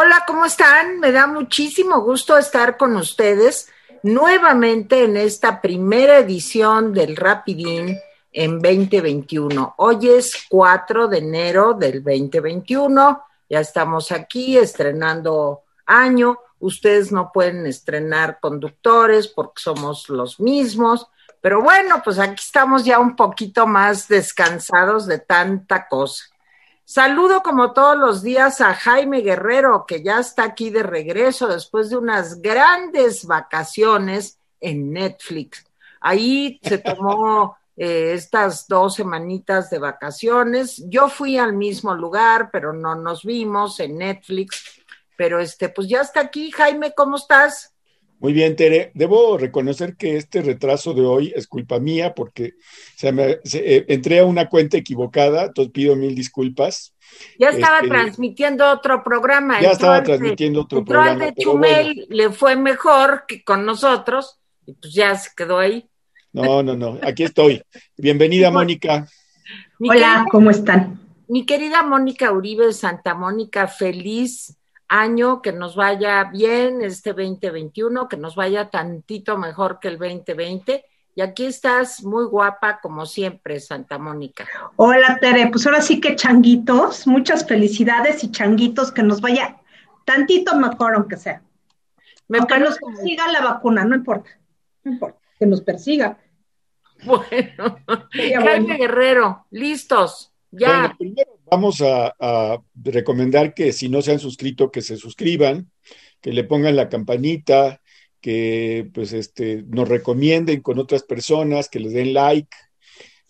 Hola, ¿cómo están? Me da muchísimo gusto estar con ustedes nuevamente en esta primera edición del Rapidín en 2021. Hoy es 4 de enero del 2021. Ya estamos aquí estrenando año. Ustedes no pueden estrenar conductores porque somos los mismos. Pero bueno, pues aquí estamos ya un poquito más descansados de tanta cosa. Saludo como todos los días a Jaime Guerrero, que ya está aquí de regreso después de unas grandes vacaciones en Netflix. Ahí se tomó eh, estas dos semanitas de vacaciones. Yo fui al mismo lugar, pero no nos vimos en Netflix. Pero este, pues ya está aquí. Jaime, ¿cómo estás? Muy bien, Tere. Debo reconocer que este retraso de hoy es culpa mía porque se me, eh, entré a una cuenta equivocada, entonces pido mil disculpas. Ya estaba este, transmitiendo otro programa. Ya estaba transmitiendo otro programa. de Chumel le fue mejor que con nosotros y pues ya se quedó ahí. No, no, no, aquí estoy. Bienvenida, Mónica. Hola, ¿cómo están? Mi querida Mónica Uribe Santa Mónica, feliz año, que nos vaya bien este 2021, que nos vaya tantito mejor que el 2020. Y aquí estás muy guapa como siempre, Santa Mónica. Hola, Tere. Pues ahora sí que changuitos, muchas felicidades y changuitos, que nos vaya tantito mejor, aunque sea. Me aunque nos persiga la vacuna, no importa, no importa, que nos persiga. Bueno, Jaime Guerrero, listos, ya vamos a, recomendar que si no se han suscrito, que se suscriban, que le pongan la campanita, que pues este, nos recomienden con otras personas, que les den like.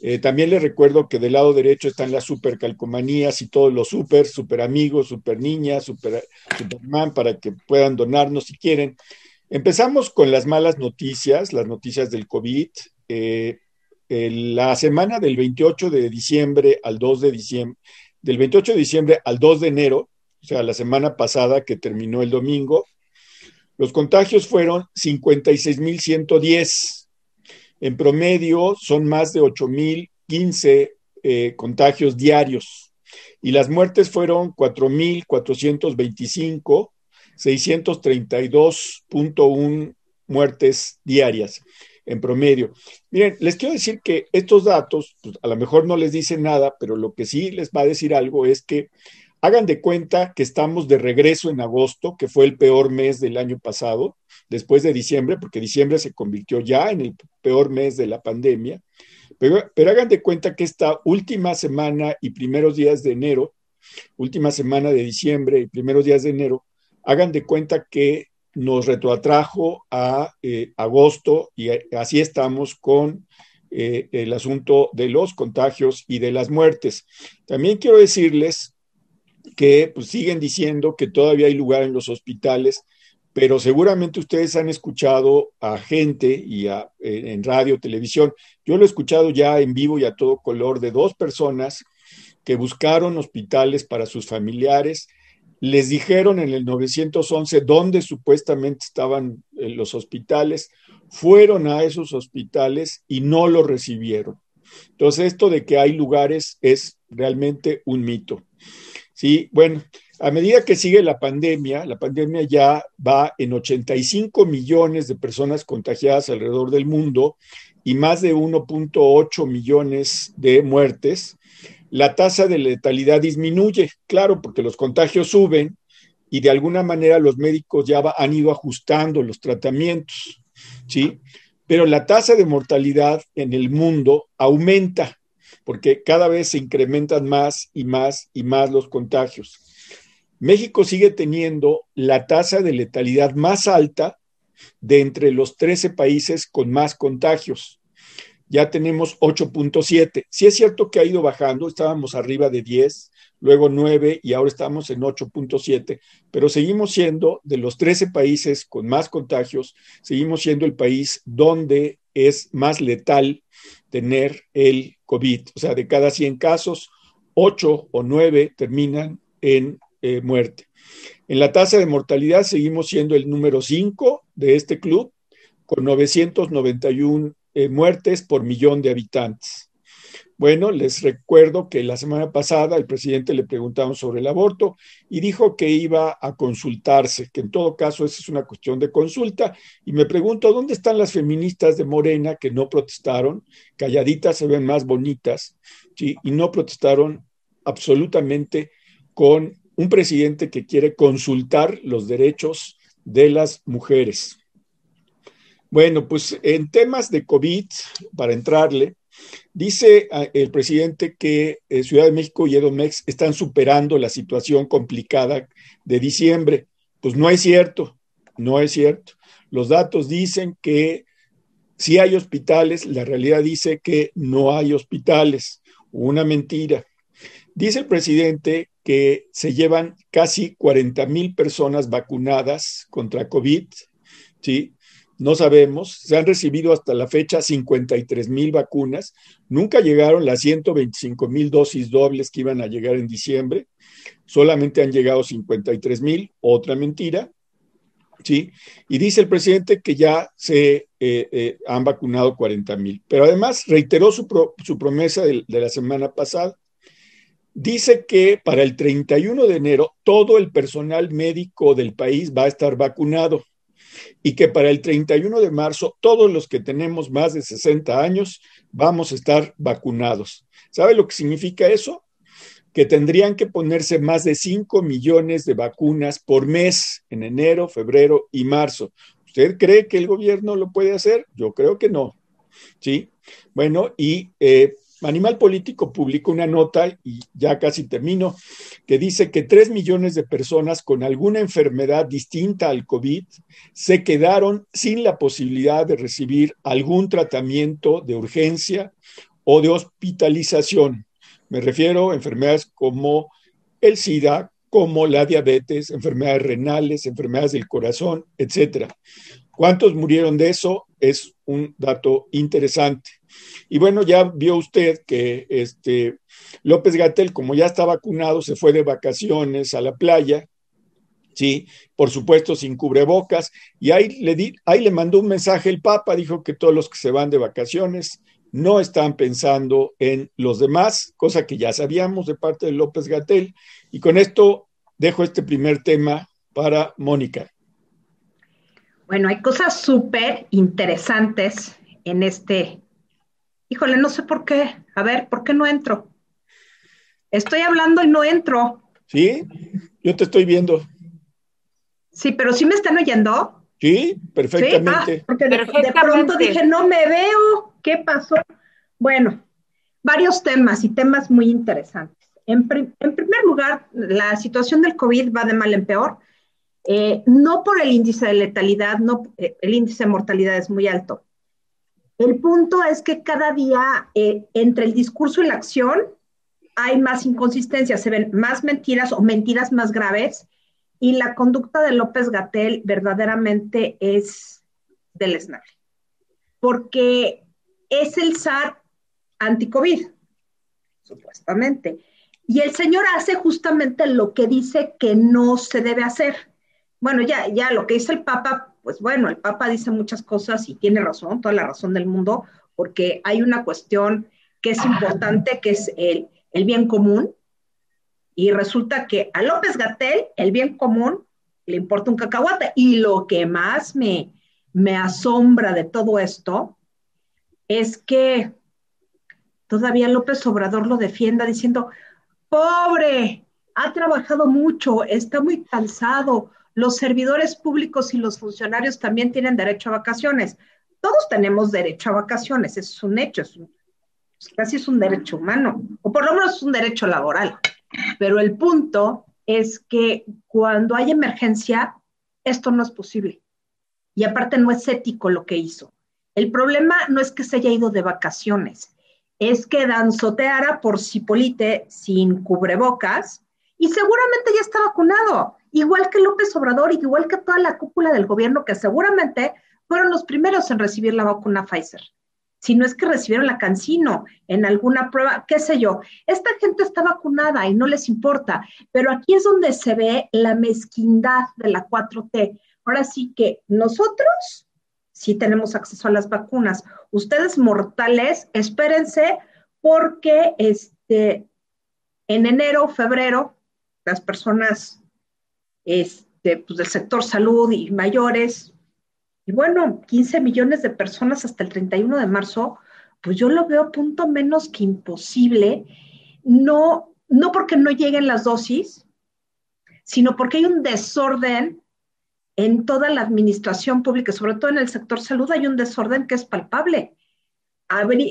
Eh, también les recuerdo que del lado derecho están las super calcomanías y todos los super, super amigos, super niñas, super, superman, para que puedan donarnos si quieren. Empezamos con las malas noticias, las noticias del COVID. Eh, la semana del 28 de diciembre al 2 de diciembre, del 28 de diciembre al 2 de enero, o sea, la semana pasada que terminó el domingo, los contagios fueron 56.110. En promedio son más de 8.015 eh, contagios diarios y las muertes fueron 4.425, 632.1 muertes diarias en promedio. Miren, les quiero decir que estos datos, pues, a lo mejor no les dicen nada, pero lo que sí les va a decir algo es que hagan de cuenta que estamos de regreso en agosto, que fue el peor mes del año pasado, después de diciembre, porque diciembre se convirtió ya en el peor mes de la pandemia, pero, pero hagan de cuenta que esta última semana y primeros días de enero, última semana de diciembre y primeros días de enero, hagan de cuenta que nos retroatrajo a eh, agosto y así estamos con eh, el asunto de los contagios y de las muertes. También quiero decirles que pues, siguen diciendo que todavía hay lugar en los hospitales, pero seguramente ustedes han escuchado a gente y en radio, televisión. Yo lo he escuchado ya en vivo y a todo color de dos personas que buscaron hospitales para sus familiares les dijeron en el 911 dónde supuestamente estaban eh, los hospitales, fueron a esos hospitales y no lo recibieron. Entonces, esto de que hay lugares es realmente un mito. Sí, bueno, a medida que sigue la pandemia, la pandemia ya va en 85 millones de personas contagiadas alrededor del mundo y más de 1.8 millones de muertes la tasa de letalidad disminuye, claro, porque los contagios suben y de alguna manera los médicos ya han ido ajustando los tratamientos, ¿sí? Pero la tasa de mortalidad en el mundo aumenta porque cada vez se incrementan más y más y más los contagios. México sigue teniendo la tasa de letalidad más alta de entre los 13 países con más contagios ya tenemos 8.7. Sí es cierto que ha ido bajando, estábamos arriba de 10, luego 9 y ahora estamos en 8.7, pero seguimos siendo de los 13 países con más contagios, seguimos siendo el país donde es más letal tener el COVID. O sea, de cada 100 casos, 8 o 9 terminan en eh, muerte. En la tasa de mortalidad seguimos siendo el número 5 de este club, con 991 eh, muertes por millón de habitantes. Bueno, les recuerdo que la semana pasada el presidente le preguntaron sobre el aborto y dijo que iba a consultarse, que en todo caso esa es una cuestión de consulta. Y me pregunto, ¿dónde están las feministas de Morena que no protestaron? Calladitas se ven más bonitas. Y no protestaron absolutamente con un presidente que quiere consultar los derechos de las mujeres. Bueno, pues en temas de COVID, para entrarle, Dice ah, el presidente que eh, Ciudad de México y Edomex están superando la situación complicada de diciembre. Pues no es cierto, no es cierto. Los datos dicen que sí hay hospitales, la realidad dice que no hay hospitales. Una mentira. Dice el presidente que se llevan casi 40 mil personas vacunadas contra COVID, ¿sí? No sabemos. Se han recibido hasta la fecha 53 mil vacunas. Nunca llegaron las 125 mil dosis dobles que iban a llegar en diciembre. Solamente han llegado 53 mil. Otra mentira. ¿Sí? Y dice el presidente que ya se eh, eh, han vacunado 40 mil. Pero además reiteró su, su promesa de la semana pasada. Dice que para el 31 de enero todo el personal médico del país va a estar vacunado y que para el 31 de marzo todos los que tenemos más de 60 años vamos a estar vacunados. ¿Sabe lo que significa eso? Que tendrían que ponerse más de 5 millones de vacunas por mes en enero, febrero y marzo. ¿Usted cree que el gobierno lo puede hacer? Yo creo que no. ¿Sí? Bueno, y eh, Animal Político publicó una nota, y ya casi termino, que dice que tres millones de personas con alguna enfermedad distinta al COVID se quedaron sin la posibilidad de recibir algún tratamiento de urgencia o de hospitalización. Me refiero a enfermedades como el SIDA, como la diabetes, enfermedades renales, enfermedades del corazón, etcétera. ¿Cuántos murieron de eso? Es un dato interesante. Y bueno, ya vio usted que este López Gatel, como ya está vacunado, se fue de vacaciones a la playa, sí, por supuesto sin cubrebocas, y ahí le, di, ahí le mandó un mensaje el Papa, dijo que todos los que se van de vacaciones no están pensando en los demás, cosa que ya sabíamos de parte de López Gatel, y con esto dejo este primer tema para Mónica. Bueno, hay cosas súper interesantes en este híjole, no sé por qué. A ver, ¿por qué no entro? Estoy hablando y no entro. Sí, yo te estoy viendo. Sí, pero sí me están oyendo. Sí, perfectamente. Ah, porque de, pronto dije, no me veo. ¿Qué pasó? Bueno, varios temas y temas muy interesantes. En, primer lugar, la situación del COVID va de mal en peor. Eh, no por el índice de letalidad, no, eh, el índice de mortalidad es muy alto. El punto es que cada día eh, entre el discurso y la acción hay más inconsistencias, se ven más mentiras o mentiras más graves y la conducta de López Gatel verdaderamente es deleznable, porque es el SAR anti-COVID, supuestamente. Y el señor hace justamente lo que dice que no se debe hacer. Bueno, ya, ya lo que dice el Papa pues bueno, el Papa dice muchas cosas y tiene razón, toda la razón del mundo, porque hay una cuestión que es importante, que es el, bien común, y resulta que a López Gatel el bien común le importa un cacahuate. Y lo que más me, me asombra de todo esto es que todavía López Obrador lo defienda diciendo, pobre, ha trabajado mucho, está muy cansado, los servidores públicos y los funcionarios también tienen derecho a vacaciones. Todos tenemos derecho a vacaciones, es un hecho, es casi es un derecho humano, o por lo menos es un derecho laboral. Pero el punto es que cuando hay emergencia, esto no es posible. Y aparte no es ético lo que hizo. El problema no es que se haya ido de vacaciones, es que danzoteara por Cipolite sin cubrebocas y seguramente ya está vacunado igual que López Obrador igual que toda la cúpula del gobierno que seguramente fueron los primeros en recibir la vacuna Pfizer. Si no es que recibieron la Cancino en alguna prueba, qué sé yo. Esta gente está vacunada y no les importa, pero aquí es donde se ve la mezquindad de la 4T. Ahora sí que nosotros sí tenemos acceso a las vacunas. Ustedes mortales, espérense porque este, en enero, febrero, las personas este, pues, del sector salud y mayores, y bueno, 15 millones de personas hasta el 31 de marzo, pues yo lo veo punto menos que imposible, no, no porque no lleguen las dosis, sino porque hay un desorden en toda la administración pública, sobre todo en el sector salud, hay un desorden que es palpable.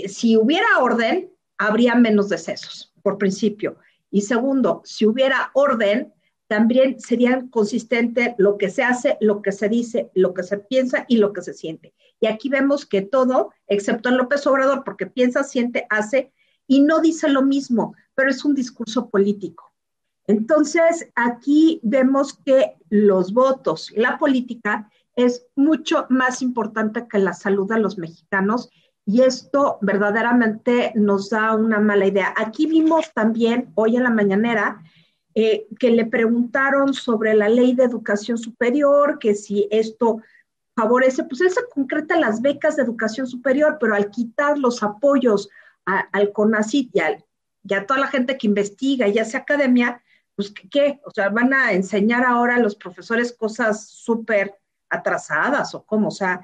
si hubiera orden, habría menos decesos, por principio. Y segundo, si hubiera orden, también sería consistente lo que se hace, lo que se dice, lo que se piensa y lo que se siente. Y aquí vemos que todo, excepto en López Obrador, porque piensa, siente, hace y no dice lo mismo, pero es un discurso político. Entonces, aquí vemos que los votos, la política es mucho más importante que la salud de los mexicanos y esto verdaderamente nos da una mala idea. Aquí vimos también hoy en la mañanera eh, que le preguntaron sobre la ley de educación superior, que si esto favorece, pues él se concreta las becas de educación superior, pero al quitar los apoyos al CONACYT y, a toda la gente que investiga y hace academia, pues ¿qué? O sea, van a enseñar ahora a los profesores cosas súper atrasadas o cómo, o sea,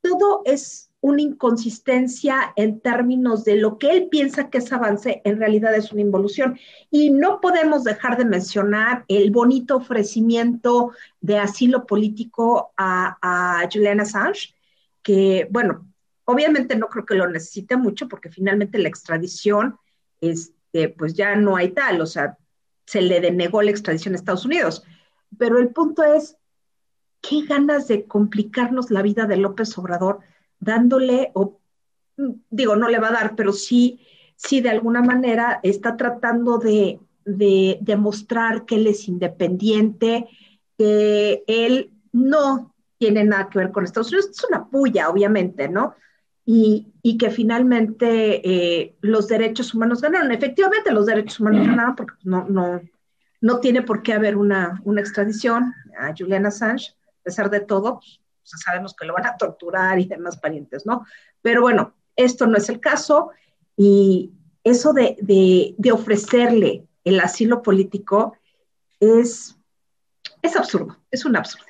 todo es una inconsistencia en términos de lo que él piensa que es avance, en realidad es una involución. Y no podemos dejar de mencionar el bonito ofrecimiento de asilo político a, a Julian Assange, que, bueno, obviamente no creo que lo necesite mucho porque finalmente la extradición, este, pues ya no hay tal, o sea, se le denegó la extradición a Estados Unidos. Pero el punto es, qué ganas de complicarnos la vida de López Obrador dándole, o digo, no le va a dar, pero sí, sí de alguna manera está tratando de, demostrar que él es independiente, que él no tiene nada que ver con Estados Unidos. Es una puya, obviamente, ¿no? Y, que finalmente eh, los derechos humanos ganaron. Efectivamente, los derechos humanos ganaron porque no, no, no tiene por qué haber una, una extradición a Julian Assange, a pesar de todo, sabemos que lo van a torturar y demás parientes, ¿no? Pero bueno, esto no es el caso y eso de, de, ofrecerle el asilo político es, es absurdo, es un absurdo.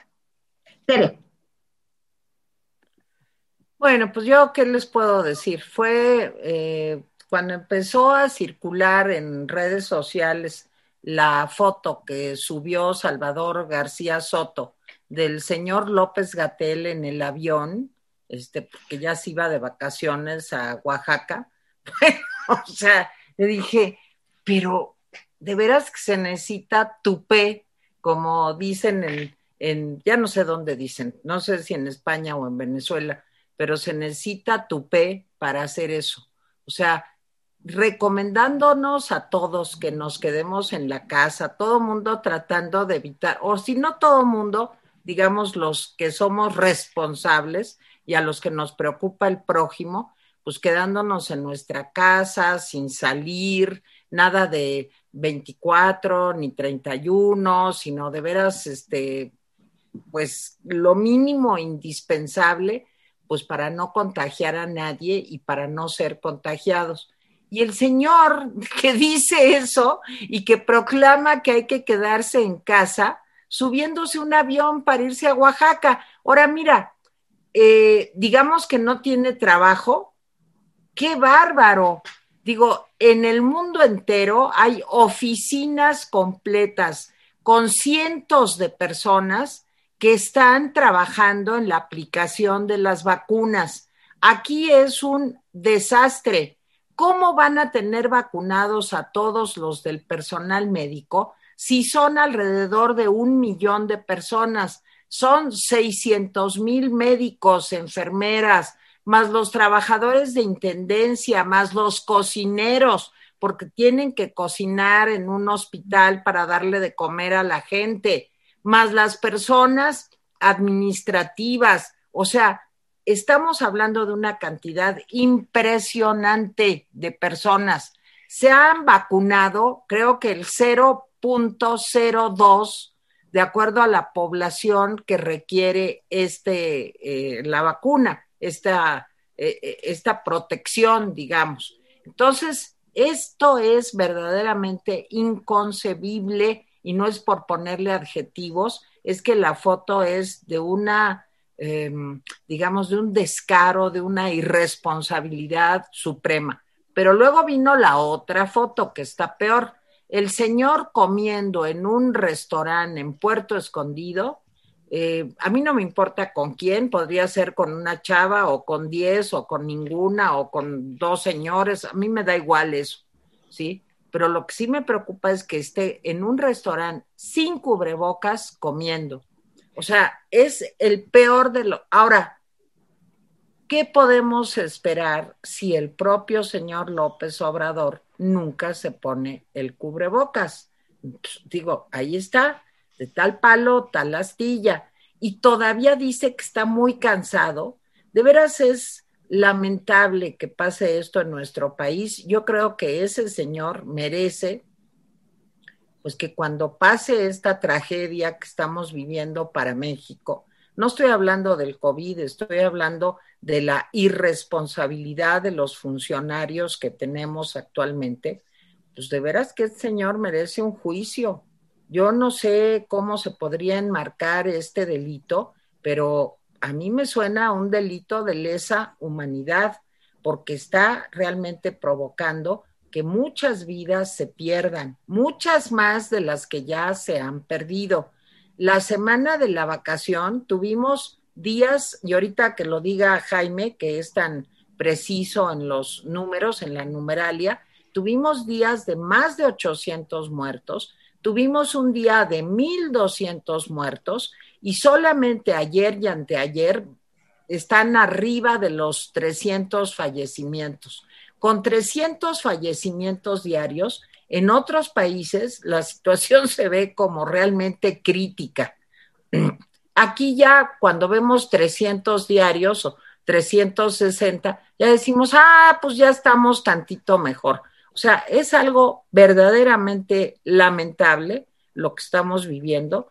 Tere. Bueno, pues yo, ¿qué les puedo decir? Fue eh, cuando empezó a circular en redes sociales la foto que subió Salvador García Soto del señor López Gatel en el avión, este, porque ya se iba de vacaciones a Oaxaca. o sea, le dije, pero de veras que se necesita tupé, como dicen en, en, ya no sé dónde dicen, no sé si en España o en Venezuela, pero se necesita tupé para hacer eso. O sea, recomendándonos a todos que nos quedemos en la casa, todo mundo tratando de evitar, o si no todo mundo, digamos, los que somos responsables y a los que nos preocupa el prójimo, pues quedándonos en nuestra casa, sin salir, nada de 24 ni 31, sino de veras, este, pues lo mínimo indispensable, pues para no contagiar a nadie y para no ser contagiados. Y el señor que dice eso y que proclama que hay que quedarse en casa, subiéndose un avión para irse a Oaxaca. Ahora mira, eh, digamos que no tiene trabajo, qué bárbaro. Digo, en el mundo entero hay oficinas completas con cientos de personas que están trabajando en la aplicación de las vacunas. Aquí es un desastre. ¿Cómo van a tener vacunados a todos los del personal médico si son alrededor de un millón de personas, son 600 mil médicos, enfermeras, más los trabajadores de intendencia, más los cocineros, porque tienen que cocinar en un hospital para darle de comer a la gente, más las personas administrativas. O sea, estamos hablando de una cantidad impresionante de personas. Se han vacunado, creo que el cero 0.02 de acuerdo a la población que requiere este, eh, la vacuna, esta, eh, eh, esta protección, digamos. Entonces, esto es verdaderamente inconcebible y no es por ponerle adjetivos, es que la foto es de una, em, digamos, de un descaro, de una irresponsabilidad suprema. Pero luego vino la otra foto que está peor. El señor comiendo en un restaurante en Puerto Escondido, eh, a mí no me importa con quién, podría ser con una chava o con diez o con ninguna o con dos señores, a mí me da igual eso, ¿sí? Pero lo que sí me preocupa es que esté en un restaurante sin cubrebocas comiendo. O sea, es el peor de lo... Ahora, ¿qué podemos esperar si el propio señor López Obrador nunca se pone el cubrebocas? Pues, digo, ahí está, de tal palo, tal astilla, y todavía dice que está muy cansado. De veras es lamentable que pase esto en nuestro país. Yo creo que ese señor merece, pues que cuando pase esta tragedia que estamos viviendo para México, no estoy hablando del COVID, estoy hablando de la irresponsabilidad de los funcionarios que tenemos actualmente, pues de veras que el señor merece un juicio yo no sé cómo se podría enmarcar este delito, pero a mí me suena un delito de lesa humanidad, porque está realmente provocando que muchas vidas se pierdan, muchas más de las que ya se han perdido. La semana de la vacación tuvimos días, y ahorita que lo diga Jaime, que es tan preciso en los números, en la numeralia, tuvimos días de más de 800 muertos, tuvimos un día de 1.200 muertos y solamente ayer y anteayer están arriba de los 300 fallecimientos. Con 300 fallecimientos diarios, en otros países la situación se ve como realmente crítica. Aquí ya cuando vemos 300 diarios o 360, ya decimos, ah, pues ya estamos tantito mejor. O sea, es algo verdaderamente lamentable lo que estamos viviendo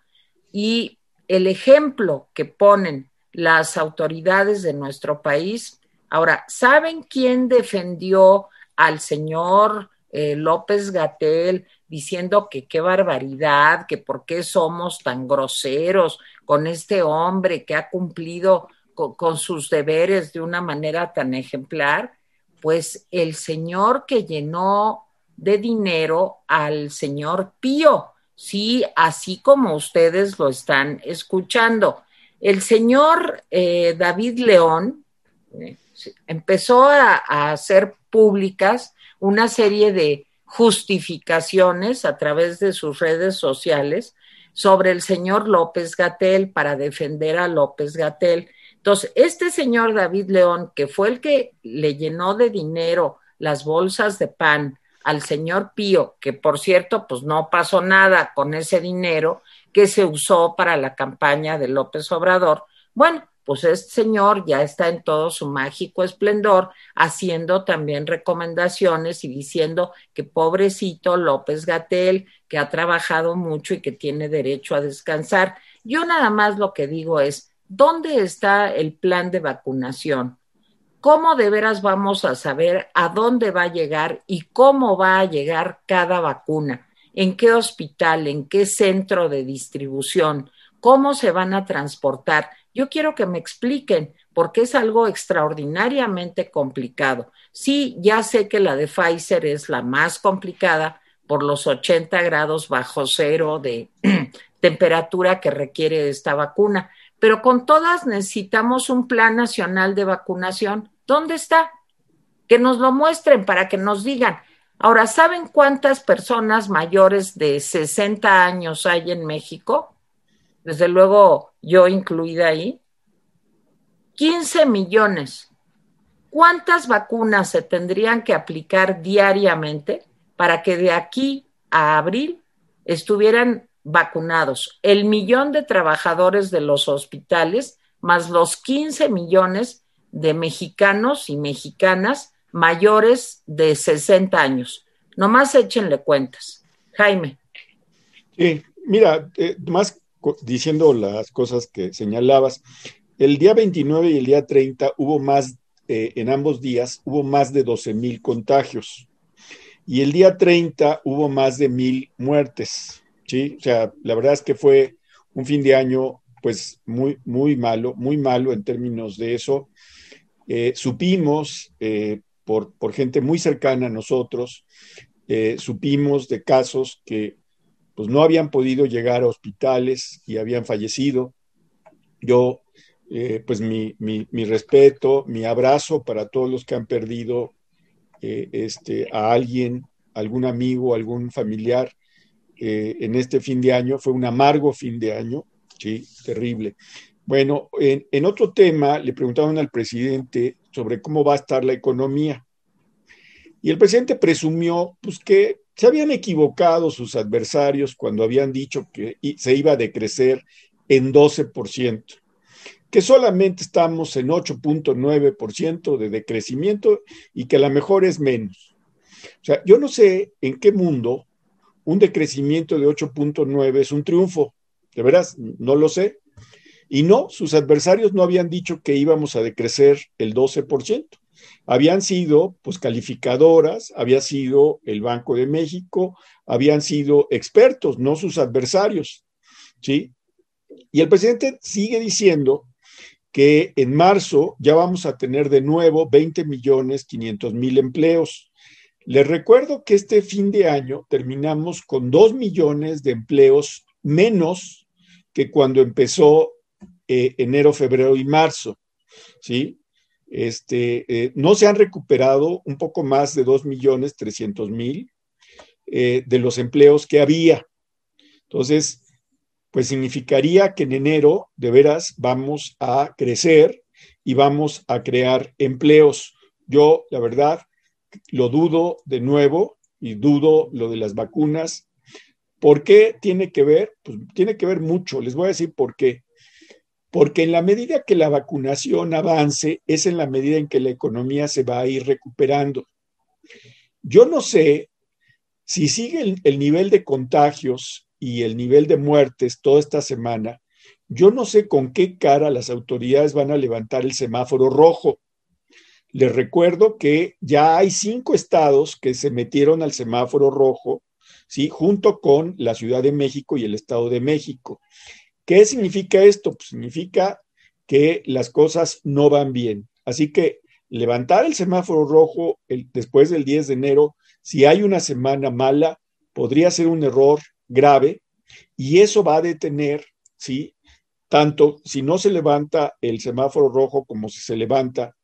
y el ejemplo que ponen las autoridades de nuestro país. Ahora, ¿saben quién defendió al señor eh, López Gatel diciendo que qué barbaridad, que por qué somos tan groseros con este hombre que ha cumplido con sus deberes de una manera tan ejemplar? pues el señor que llenó de dinero al señor Pío, sí, así como ustedes lo están escuchando. El señor eh, David León eh, empezó a, a hacer públicas una serie de justificaciones a través de sus redes sociales sobre el señor López Gatel para defender a López Gatel. Entonces, este señor David León, que fue el que le llenó de dinero las bolsas de pan al señor Pío, que por cierto, pues no pasó nada con ese dinero que se usó para la campaña de López Obrador, bueno, pues este señor ya está en todo su mágico esplendor, haciendo también recomendaciones y diciendo que pobrecito López Gatel, que ha trabajado mucho y que tiene derecho a descansar. Yo nada más lo que digo es, ¿dónde está el plan de vacunación? ¿Cómo de veras vamos a saber a dónde va a llegar y cómo va a llegar cada vacuna? ¿En qué hospital? ¿En qué centro de distribución? ¿Cómo se van a transportar? Yo quiero que me expliquen, porque es algo extraordinariamente complicado. Sí, ya sé que la de Pfizer es la más complicada por los 80 grados bajo cero de temperatura que requiere esta vacuna, pero con todas necesitamos un plan nacional de vacunación. ¿Dónde está? Que nos lo muestren para que nos digan. Ahora, ¿saben cuántas personas mayores de 60 años hay en México? Desde luego, yo incluida ahí. 15 millones. ¿Cuántas vacunas se tendrían que aplicar diariamente para que de aquí a abril estuvieran vacunados, el millón de trabajadores de los hospitales, más los 15 millones de mexicanos y mexicanas mayores de 60 años. Nomás échenle cuentas. Jaime. Sí, mira, eh, más diciendo las cosas que señalabas, el día 29 y el día 30 hubo más eh, en ambos días hubo más de 12 mil contagios y el día 30 hubo más de mil muertes. ¿sí? O sea, la verdad es que fue un fin de año pues muy, muy malo, muy malo en términos de eso. Eh, supimos eh, por, por, gente muy cercana a nosotros, supimos de casos que pues no habían podido llegar a hospitales y habían fallecido. Yo eh, pues mi, respeto, mi abrazo para todos los que han perdido eh, este, a alguien, algún amigo, algún familiar eh, en este fin de año. Fue un amargo fin de año, sí, terrible. Bueno, en, en otro tema le preguntaron al presidente sobre cómo va a estar la economía. Y el presidente presumió pues, que se habían equivocado sus adversarios cuando habían dicho que se iba a decrecer en 12% que solamente estamos en 8.9% de decrecimiento y que a lo mejor es menos. O sea, yo no sé en qué mundo un decrecimiento de 8.9 es un triunfo. De veras, no lo sé. Y no, sus adversarios no habían dicho que íbamos a decrecer el 12%. Habían sido, pues, calificadoras, había sido el Banco de México, habían sido expertos, no sus adversarios. ¿Sí? Y el presidente sigue diciendo que en marzo ya vamos a tener de nuevo 20 millones 500 mil empleos. Les recuerdo que este fin de año terminamos con 2 millones de empleos menos que cuando empezó eh, enero, febrero y marzo. ¿sí? Este, eh, no se han recuperado un poco más de 2 millones 300 mil eh, de los empleos que había. Entonces, pues significaría que en enero de veras vamos a crecer y vamos a crear empleos. Yo, la verdad, lo dudo de nuevo y dudo lo de las vacunas. ¿Por qué tiene que ver? Pues tiene que ver mucho. Les voy a decir por qué. Porque en la medida que la vacunación avance, es en la medida en que la economía se va a ir recuperando. Yo no sé si sigue el, el nivel de contagios y el nivel de muertes toda esta semana, yo no sé con qué cara las autoridades van a levantar el semáforo rojo. Les recuerdo que ya hay cinco estados que se metieron al semáforo rojo, ¿sí? junto con la Ciudad de México y el Estado de México. ¿Qué significa esto? Pues significa que las cosas no van bien. Así que levantar el semáforo rojo después del 10 de enero, si hay una semana mala, podría ser un error grave y eso va a detener, ¿sí? Tanto si no se levanta el semáforo rojo como si se levanta,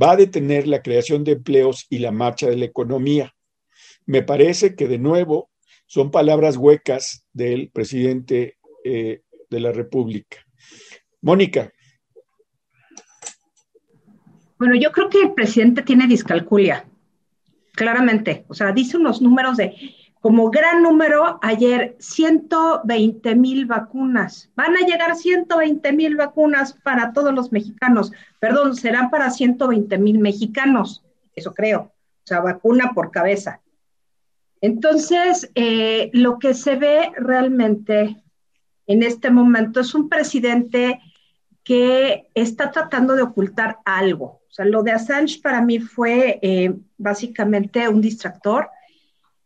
va a detener la creación de empleos y la marcha de la economía. Me parece que de nuevo son palabras huecas del presidente eh, de la República. Mónica. Bueno, yo creo que el presidente tiene discalculia, claramente. O sea, dice unos números de como gran número, ayer 120 mil vacunas. Van a llegar 120 mil vacunas para todos los mexicanos. Perdón, serán para 120 mil mexicanos. Eso creo. O sea, vacuna por cabeza. Entonces, eh, lo que se ve realmente en este momento es un presidente que está tratando de ocultar algo. O sea, lo de Assange para mí fue eh, básicamente un distractor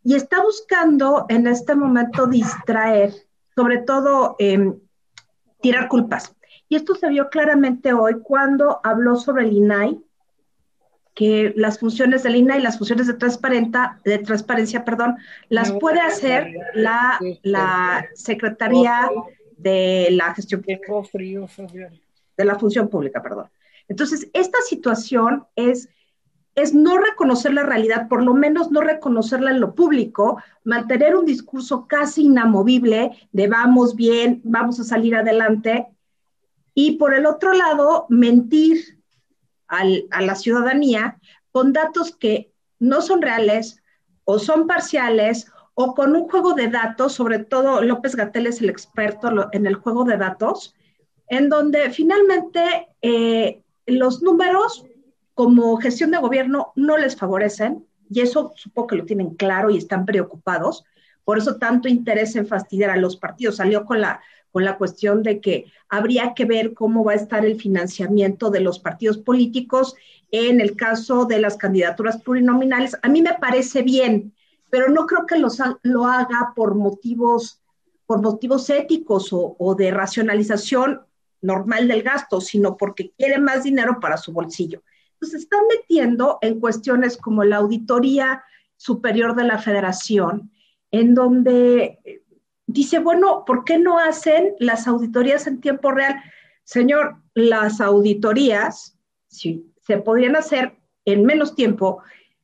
y está buscando en este momento distraer, sobre todo em, tirar culpas. Y esto se vio claramente hoy cuando habló sobre el INAI, que las funciones del INAI, las funciones de, transparenta, de transparencia, perdón, las puede hacer la, la Secretaría de la Gestión Pública. De la Función Pública, perdón. Entonces, esta situación es es no reconocer la realidad, por lo menos no reconocerla en lo público, mantener un discurso casi inamovible de vamos bien, vamos a salir adelante, y por el otro lado, mentir a la ciudadanía con datos que no son reales o son parciales o con un juego de datos, sobre todo López Gatel es el experto en el juego de datos, en donde finalmente eh, los números como gestión de gobierno no les favorecen, y eso supongo que lo tienen claro y están preocupados, Por eso tanto interés en fastidiar a los partidos. Salió con la, con la cuestión de que habría que ver cómo va a estar el financiamiento de los partidos políticos en el caso de las candidaturas plurinominales. A mí me parece bien, pero no creo que lo haga por motivos, por motivos éticos o, de racionalización normal del gasto, sino porque quiere más dinero para su bolsillo. Entonces, están metiendo en cuestiones como la auditoría superior de la federación, en donde eh, dice, bueno, ¿por qué no hacen las auditorías en tiempo real? Señor, las auditorías sí, se podrían hacer en menos tiempo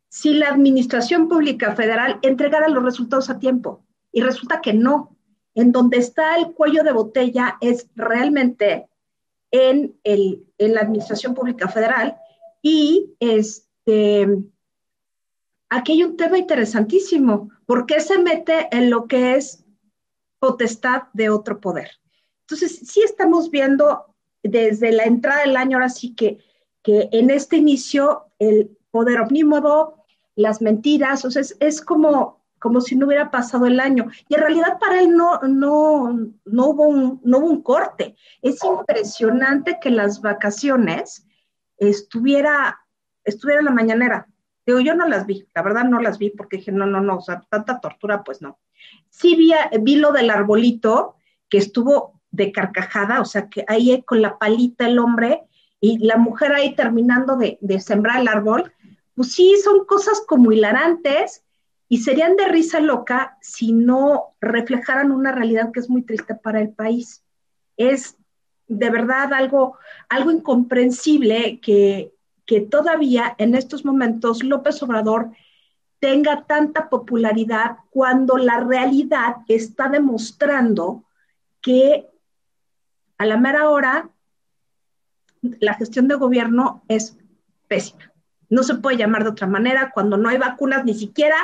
si la Administración Pública Federal entregara los resultados a tiempo. Y resulta que no. En donde está el cuello de botella es realmente en, el, en la Administración Pública Federal. Y este, aquí hay un tema interesantísimo. ¿Por qué se mete en lo que es potestad de otro poder? Entonces, sí estamos viendo desde la entrada del año, ahora sí que, que en este inicio el poder omnímodo, las mentiras, o sea, es, como, como si no hubiera pasado el año. Y en realidad para él no, no, no, hubo, un, no hubo un corte. Es impresionante que las vacaciones estuviera, estuviera en la mañanera. Digo, yo no las vi, la verdad no las vi porque dije, no, no, no, o sea, tanta tortura, pues no. Sí vi, vi lo del arbolito que estuvo de carcajada, o sea, que ahí con la palita el hombre y la mujer ahí terminando de, de sembrar el árbol, pues sí, son cosas como hilarantes y serían de risa loca si no reflejaran una realidad que es muy triste para el país. Es de verdad algo, algo incomprensible que, que todavía en estos momentos López Obrador tenga tanta popularidad cuando la realidad está demostrando que a la mera hora la gestión de gobierno es pésima. No se puede llamar de otra manera cuando no hay vacunas ni siquiera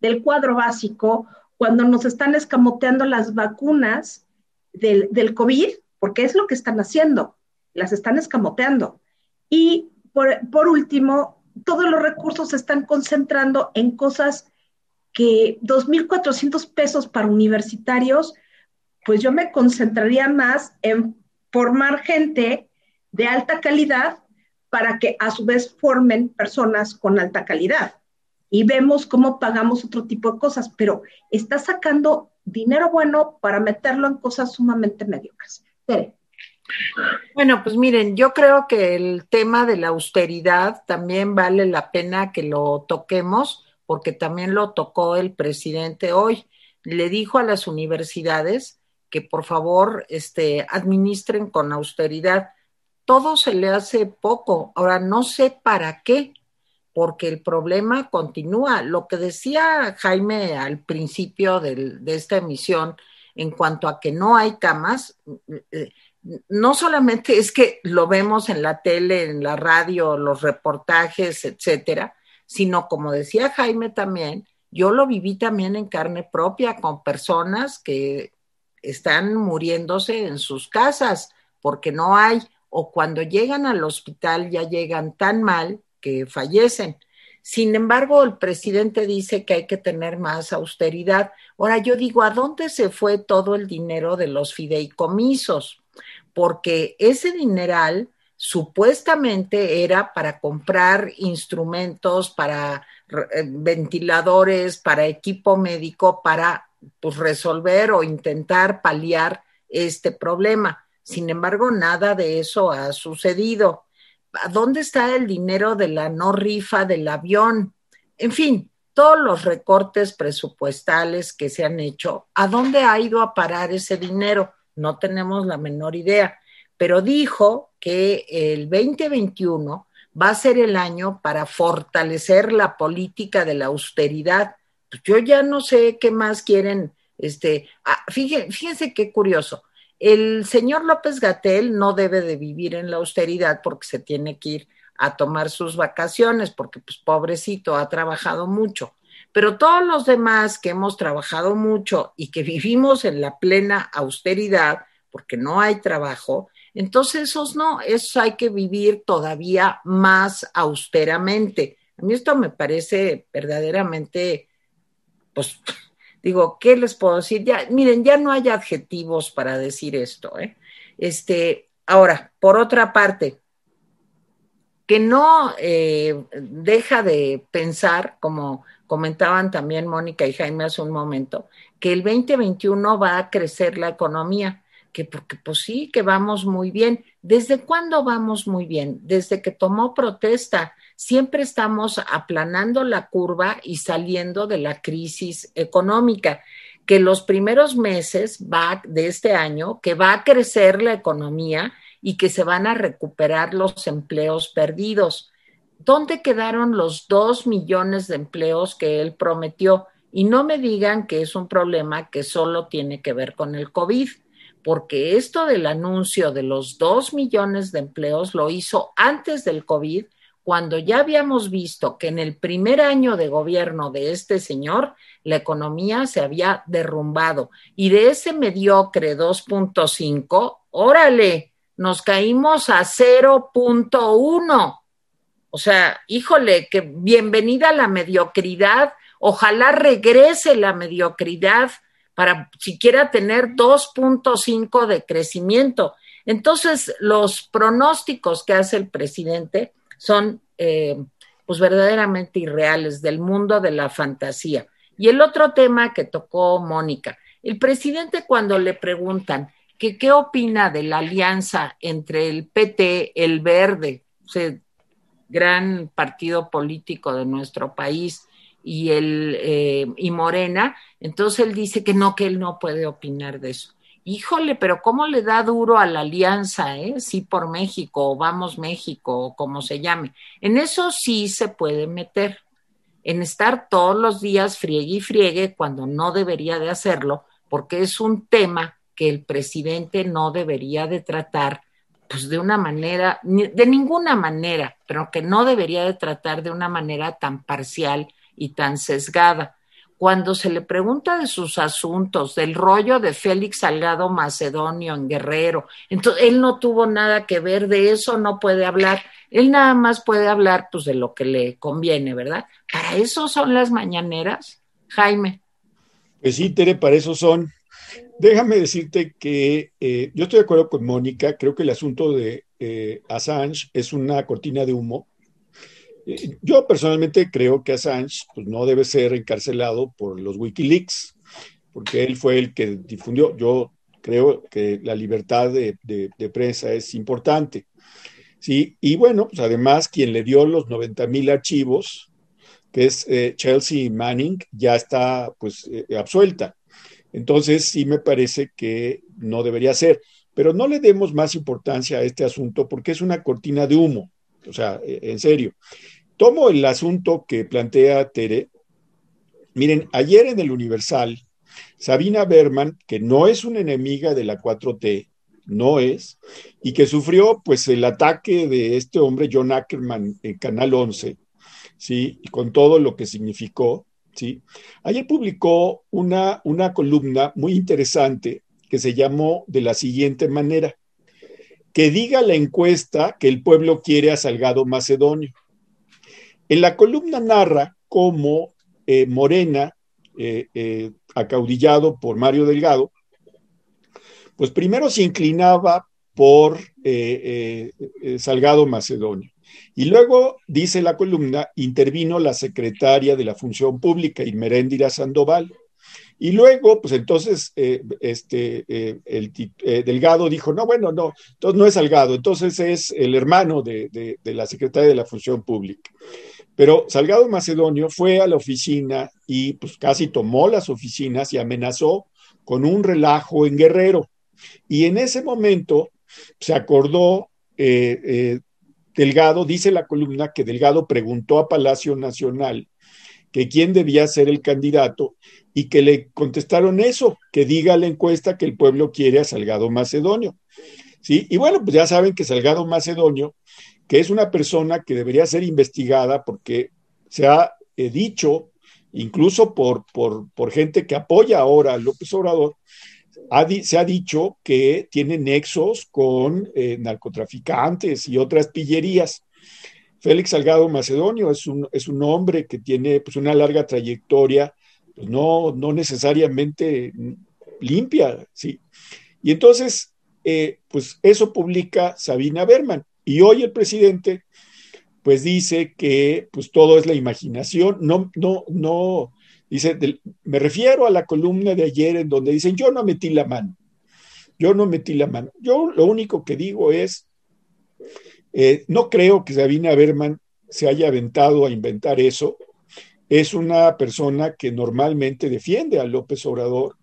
del cuadro básico, cuando nos están escamoteando las vacunas del, del COVID, porque es lo que están haciendo, las están escamoteando. Y por, último, todos los recursos se están concentrando en cosas que 2.400 pesos para universitarios, pues yo me concentraría más en formar gente de alta calidad para que a su vez formen personas con alta calidad. Y vemos cómo pagamos otro tipo de cosas, pero está sacando dinero bueno para meterlo en cosas sumamente mediocres. Tere. Bueno, pues miren, yo creo que el tema de la austeridad también vale la pena que lo toquemos, porque también lo tocó el presidente hoy. Le dijo a las universidades que por favor este, administren con austeridad. Todo se le hace poco. Ahora, no sé para qué, porque el problema continúa. Lo que decía Jaime al principio de esta emisión en cuanto a que no hay camas, eh, no solamente es que lo vemos en la tele, en la radio, los reportajes, etcétera, sino como decía Jaime también, yo lo viví también en carne propia con personas que están muriéndose en sus casas porque no hay o cuando llegan al hospital ya llegan tan mal que fallecen. Sin embargo, el presidente dice que hay que tener más austeridad. Ahora yo digo, ¿a dónde se fue todo el dinero de los fideicomisos? Porque ese dineral supuestamente era para comprar instrumentos, para eh, ventiladores, para equipo médico, para pues, resolver o intentar paliar este problema. Sin embargo, nada de eso ha sucedido. ¿A dónde está el dinero de la no rifa del avión? En fin, todos los recortes presupuestales que se han hecho, ¿a dónde ha ido a parar ese dinero? No tenemos la menor idea, pero dijo que el 2021 va a ser el año para fortalecer la política de la austeridad. Pues yo ya no sé qué más quieren. Este, ah, fíjense, fíjense qué curioso. El señor López Gatel no debe de vivir en la austeridad porque se tiene que ir a tomar sus vacaciones, porque pues pobrecito ha trabajado mucho. Pero todos los demás que hemos trabajado mucho y que vivimos en la plena austeridad, porque no hay trabajo, entonces esos no, esos hay que vivir todavía más austeramente. A mí esto me parece verdaderamente, pues, Digo, ¿qué les puedo decir? Ya, miren, ya no hay adjetivos para decir esto, ¿eh? Este, ahora, por otra parte, que no eh, deja de pensar, como comentaban también Mónica y Jaime hace un momento, que el 2021 va a crecer la economía, que porque pues sí, que vamos muy bien. ¿Desde cuándo vamos muy bien? Desde que tomó protesta. Siempre estamos aplanando la curva y saliendo de la crisis económica que los primeros meses va, de este año, que va a crecer la economía y que se van a recuperar los empleos perdidos. ¿Dónde quedaron los dos millones de empleos que él prometió? Y no me digan que es un problema que solo tiene que ver con el COVID, porque esto del anuncio de los dos millones de empleos lo hizo antes del COVID, cuando ya habíamos visto que en el primer año de gobierno de este señor la economía se había derrumbado y de ese mediocre 2.5, órale, nos caímos a 0.1. O sea, híjole, que bienvenida a la mediocridad. Ojalá regrese la mediocridad para siquiera tener 2.5 de crecimiento. Entonces, los pronósticos que hace el presidente son eh, pues verdaderamente irreales del mundo de la fantasía. Y el otro tema que tocó Mónica, el presidente cuando le preguntan, que qué opina de la alianza entre el PT, el Verde, ese gran partido político de nuestro país, y el eh, y Morena, entonces él dice que no, que él no puede opinar de eso. Híjole, pero cómo le da duro a la alianza, ¿eh? Sí por México, o vamos México, o como se llame. En eso sí se puede meter. En estar todos los días friegue y friegue cuando no debería de hacerlo, porque es un tema que el presidente no debería de tratar pues de una manera, de ninguna manera, pero que no debería de tratar de una manera tan parcial y tan sesgada. Cuando se le pregunta de sus asuntos, del rollo de Félix Salgado Macedonio en Guerrero, entonces él no tuvo nada que ver de eso, no puede hablar. Él nada más puede hablar pues de lo que le conviene, ¿verdad? Para eso son las mañaneras, Jaime. Pues sí, Tere, para eso son. Déjame decirte que eh, yo estoy de acuerdo con Mónica, creo que el asunto de eh, Assange es una cortina de humo. Eh, yo personalmente creo que Assange pues, no debe ser encarcelado por los Wikileaks, porque él fue el que difundió. Yo creo que la libertad de, prensa es importante. Sí, y bueno, pues además quien le dio los 90 mil archivos, que es Chelsea Manning, ya está pues absuelta. Entonces, sí me parece que no debería ser. Pero no le demos más importancia a este asunto porque es una cortina de humo. O sea, e, en serio. Tomo el asunto que plantea Tere. Miren, ayer en el Universal, Sabina Berman, que no es una enemiga de la 4T, no es, y que sufrió pues el ataque de este hombre John Ackerman en Canal 11, ¿sí? Con todo lo que significó, ¿sí? Ayer publicó una, una columna muy interesante que se llamó de la siguiente manera, que diga la encuesta que el pueblo quiere a Salgado Macedonio. En la columna narra cómo eh, Morena, eh, eh, acaudillado por Mario Delgado, pues primero se inclinaba por Salgado Macedonio. Y luego, dice la columna, intervino la secretaria de la Función Pública, Irmeréndira Sandoval. Y luego, pues entonces, eh, este, eh, el eh, Delgado dijo, no, bueno, no, entonces no es Salgado, entonces es el hermano de, de, la secretaria de la Función Pública. Pero Salgado Macedonio fue a la oficina y pues casi tomó las oficinas y amenazó con un relajo en Guerrero. Y en ese momento se acordó Delgado, dice la columna que Delgado preguntó a Palacio Nacional que quién debía ser el candidato y que le contestaron eso, que diga la encuesta que el pueblo quiere a Salgado Macedonio. ¿Sí? Y bueno, pues ya saben que Salgado Macedonio, que es una persona que debería ser investigada porque se ha eh, dicho, incluso por, por, por gente que apoya ahora a López Obrador, se ha dicho que tiene nexos con eh, narcotraficantes y otras pillerías. Félix Salgado Macedonio es un, es un hombre que tiene pues, una larga trayectoria pues no, no necesariamente limpia, ¿sí? Y entonces, eh, pues eso publica Sabina Berman. Y hoy el presidente, pues dice que pues todo es la imaginación, no, no, no, dice, me refiero a la columna de ayer en donde dicen, yo no metí la mano, yo no metí la mano. Yo lo único que digo es, eh, no creo que Sabina Berman se haya aventado a inventar eso. Es una persona que normalmente defiende a López Obrador,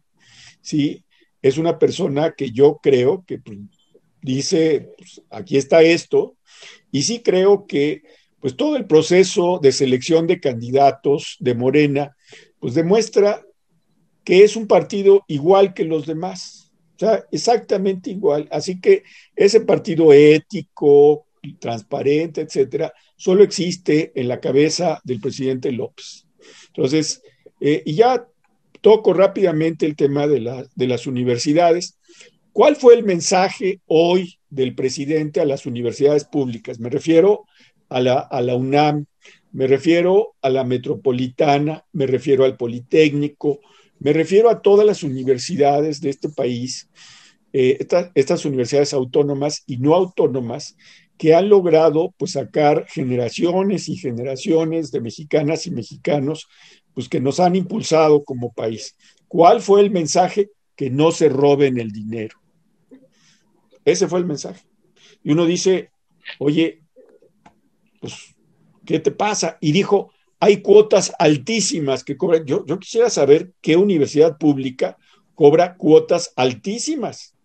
¿sí? Es una persona que yo creo que pues, dice, pues, aquí está esto, y sí creo que pues todo el proceso de selección de candidatos de Morena, pues demuestra que es un partido igual que los demás, o sea, exactamente igual. Así que ese partido ético, transparente, etcétera, solo existe en la cabeza del presidente López. Entonces, eh, y ya toco rápidamente el tema de, las universidades. ¿Cuál fue el mensaje hoy del presidente a las universidades públicas? Me refiero a la UNAM, me refiero a la metropolitana, me refiero al Politécnico, me refiero a todas las universidades de este país, eh, estas universidades autónomas y no autónomas que han logrado pues sacar generaciones y generaciones de mexicanas y mexicanos pues que nos han impulsado como país. ¿Cuál fue el mensaje? Que no se roben el dinero. Ese fue el mensaje. Y uno dice, oye, pues, ¿qué te pasa? Y dijo, hay cuotas altísimas que cobran. Yo, yo quisiera saber qué universidad pública cobra cuotas altísimas,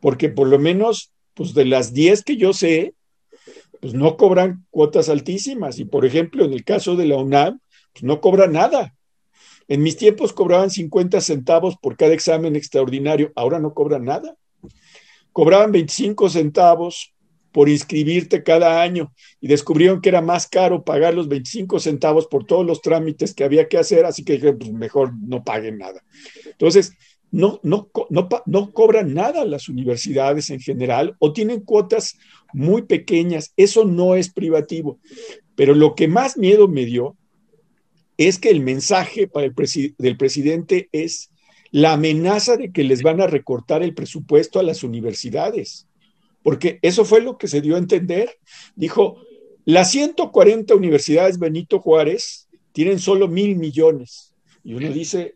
porque por lo menos pues de las 10 que yo sé, pues no cobran cuotas altísimas. Y por ejemplo, en el caso de la UNAM, pues no cobra nada. En mis tiempos cobraban 50 centavos por cada examen extraordinario, ahora no cobran nada. Cobraban 25 centavos por inscribirte cada año y descubrieron que era más caro pagar los 25 centavos por todos los trámites que había que hacer, así que pues mejor no paguen nada. Entonces, no, no, no, cobran nada las universidades en general o tienen cuotas muy pequeñas. Eso no es privativo. Pero lo que más miedo me dio es que el mensaje para el del presidente es la amenaza de que les van a recortar el presupuesto a las universidades. Porque eso fue lo que se dio a entender. Dijo, las 140 universidades Benito Juárez tienen solo mil millones. Y uno dice,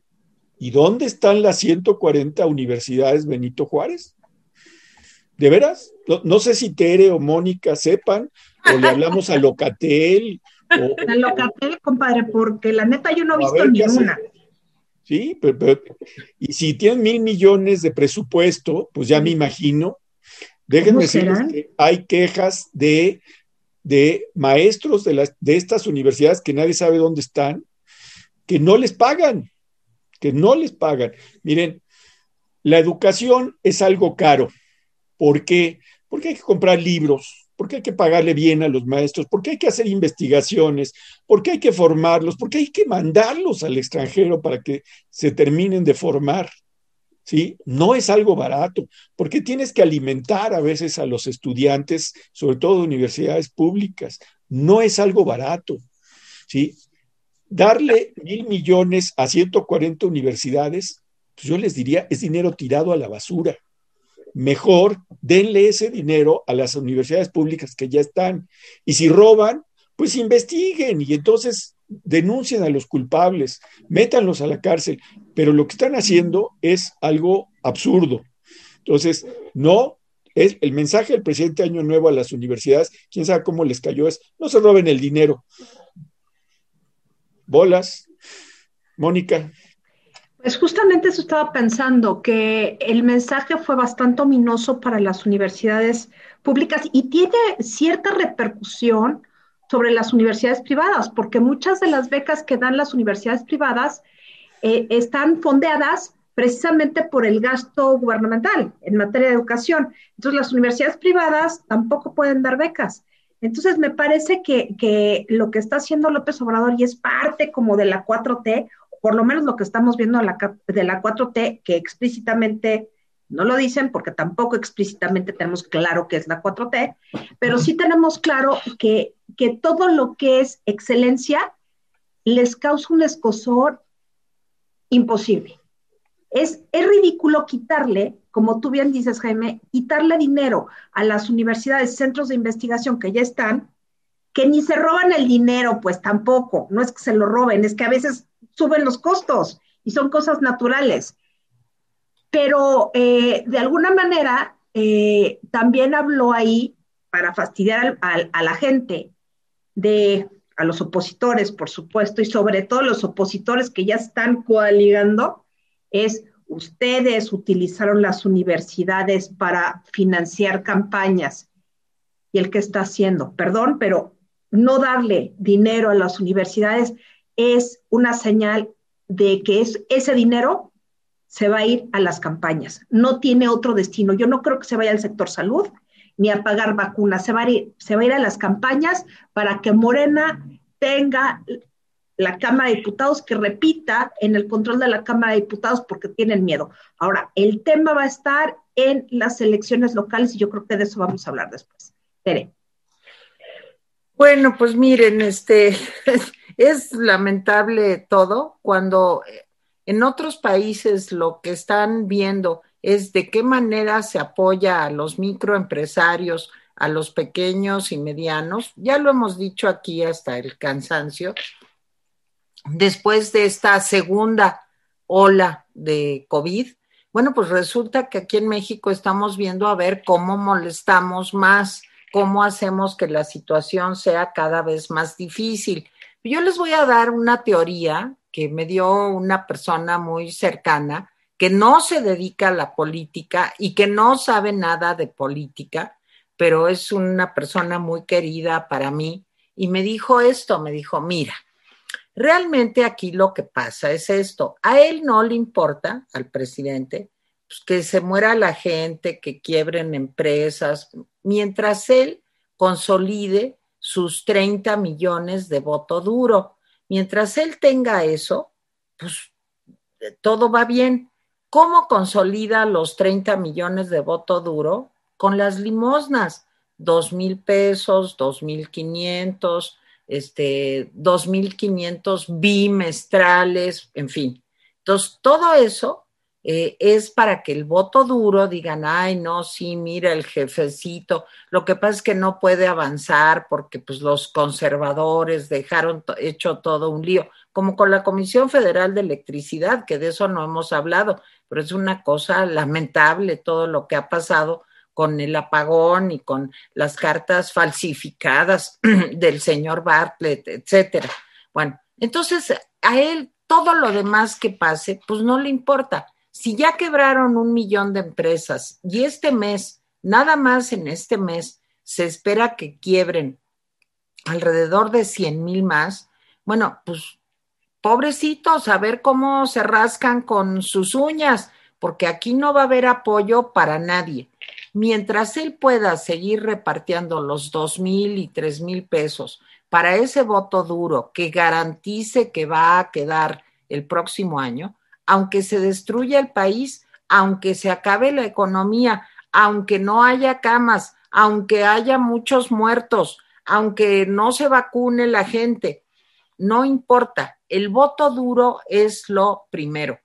¿Y dónde están las 140 universidades Benito Juárez? ¿De veras? No, sé si Tere o Mónica sepan, o le hablamos a Locatel. a Locatel, compadre, porque la neta yo no he visto ni una. Sí, pero, y si tienen mil millones de presupuesto, pues ya me imagino. Déjenme decirles que hay quejas de, de maestros de, las, de estas universidades que nadie sabe dónde están, que no les pagan que no les pagan. Miren, la educación es algo caro. ¿Por qué? Porque hay que comprar libros, porque hay que pagarle bien a los maestros, porque hay que hacer investigaciones, porque hay que formarlos, porque hay que mandarlos al extranjero para que se terminen de formar. ¿Sí? No es algo barato, porque tienes que alimentar a veces a los estudiantes, sobre todo de universidades públicas. No es algo barato. ¿Sí? darle mil millones a 140 universidades, pues yo les diría, es dinero tirado a la basura. Mejor denle ese dinero a las universidades públicas que ya están. Y si roban, pues investiguen y entonces denuncien a los culpables, métanlos a la cárcel. Pero lo que están haciendo es algo absurdo. Entonces, no, es el mensaje del presidente Año Nuevo a las universidades, quién sabe cómo les cayó, es no se roben el dinero, bolas. Mónica. Pues justamente eso estaba pensando, que el mensaje fue bastante ominoso para las universidades públicas y tiene cierta repercusión sobre las universidades privadas, porque muchas de las becas que dan las universidades privadas eh, están fondeadas precisamente por el gasto gubernamental en materia de educación. Entonces, las universidades privadas tampoco pueden dar becas. Entonces, me parece que, lo que está haciendo López Obrador y es parte como de la 4T, por lo menos lo que estamos viendo de la 4T, que explícitamente no lo dicen porque tampoco explícitamente tenemos claro qué es la 4T, pero sí tenemos claro que, que todo lo que es excelencia les causa un escosor imposible. Es, es ridículo quitarle, como tú bien dices, Jaime, quitarle dinero a las universidades, centros de investigación que ya están, que ni se roban el dinero, pues tampoco, no es que se lo roben, es que a veces suben los costos y son cosas naturales. Pero eh, de alguna manera eh, también habló ahí para fastidiar a la gente de a los opositores, por supuesto, y sobre todo los opositores que ya están coaligando, es ustedes utilizaron las universidades para financiar campañas. ¿Y el que está haciendo? Perdón, pero no darle dinero a las universidades es una señal de que es, ese dinero se va a ir a las campañas. No tiene otro destino. Yo no creo que se vaya al sector salud ni a pagar vacunas. Se va a ir, se va a, ir a las campañas para que Morena tenga la Cámara de Diputados que repita en el control de la Cámara de Diputados porque tienen miedo. Ahora, el tema va a estar en las elecciones locales y yo creo que de eso vamos a hablar después. Tere. Bueno, pues miren, este es lamentable todo cuando en otros países lo que están viendo es de qué manera se apoya a los microempresarios, a los pequeños y medianos. Ya lo hemos dicho aquí hasta el cansancio. Después de esta segunda ola de COVID, bueno, pues resulta que aquí en México estamos viendo a ver cómo molestamos más cómo hacemos que la situación sea cada vez más difícil. Yo les voy a dar una teoría que me dio una persona muy cercana que no se dedica a la política y que no sabe nada de política, pero es una persona muy querida para mí y me dijo esto, me dijo, mira, realmente aquí lo que pasa es esto, a él no le importa, al presidente, pues, que se muera la gente, que quiebren empresas, mientras él consolide sus 30 millones de voto duro. Mientras él tenga eso, pues todo va bien. ¿Cómo consolida los 30 millones de voto duro? Con las limosnas, dos mil pesos, dos mil quinientos, este, dos mil quinientos bimestrales, en fin. Entonces, todo eso eh, es para que el voto duro digan, ay, no, sí, mira el jefecito. Lo que pasa es que no puede avanzar porque pues los conservadores dejaron hecho todo un lío, como con la Comisión Federal de Electricidad, que de eso no hemos hablado, pero es una cosa lamentable todo lo que ha pasado con el apagón y con las cartas falsificadas del señor Bartlett, etcétera. Bueno, entonces a él todo lo demás que pase, pues no le importa si ya quebraron un millón de empresas y este mes, nada más en este mes, se espera que quiebren alrededor de 100 mil más, bueno, pues pobrecitos, a ver cómo se rascan con sus uñas, porque aquí no va a haber apoyo para nadie. Mientras él pueda seguir repartiendo los dos mil y tres mil pesos para ese voto duro que garantice que va a quedar el próximo año, aunque se destruya el país, aunque se acabe la economía, aunque no haya camas, aunque haya muchos muertos, aunque no se vacune la gente, no importa, el voto duro es lo primero.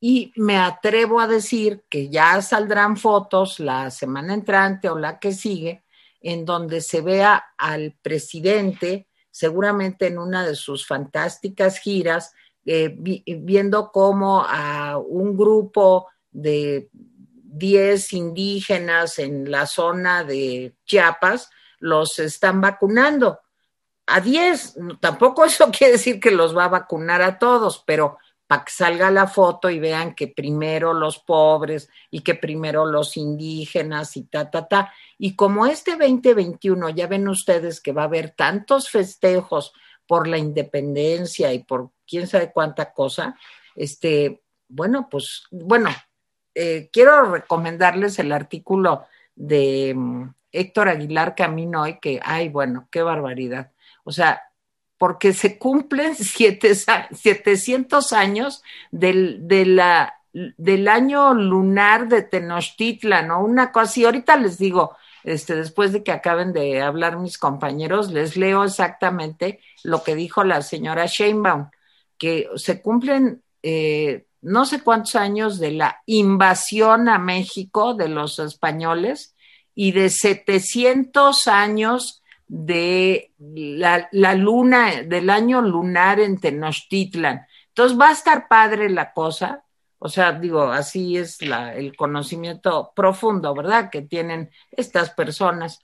Y me atrevo a decir que ya saldrán fotos la semana entrante o la que sigue, en donde se vea al presidente, seguramente en una de sus fantásticas giras, eh, viendo cómo a un grupo de 10 indígenas en la zona de Chiapas los están vacunando. A 10, tampoco eso quiere decir que los va a vacunar a todos, pero para que salga la foto y vean que primero los pobres y que primero los indígenas y ta, ta, ta. Y como este 2021, ya ven ustedes que va a haber tantos festejos por la independencia y por quién sabe cuánta cosa, este, bueno, pues, bueno, eh, quiero recomendarles el artículo de mm, Héctor Aguilar Camino hoy, que, ay, bueno, qué barbaridad. O sea, porque se cumplen siete, 700 años del, de la, del año lunar de Tenochtitlan, ¿no? Una cosa así, ahorita les digo, este, después de que acaben de hablar mis compañeros, les leo exactamente lo que dijo la señora Sheinbaum, que se cumplen eh, no sé cuántos años de la invasión a México de los españoles y de 700 años de la, luna, del año lunar en Tenochtitlan. Entonces va a estar padre la cosa, o sea, digo, así es la, el conocimiento profundo, ¿verdad? Que tienen estas personas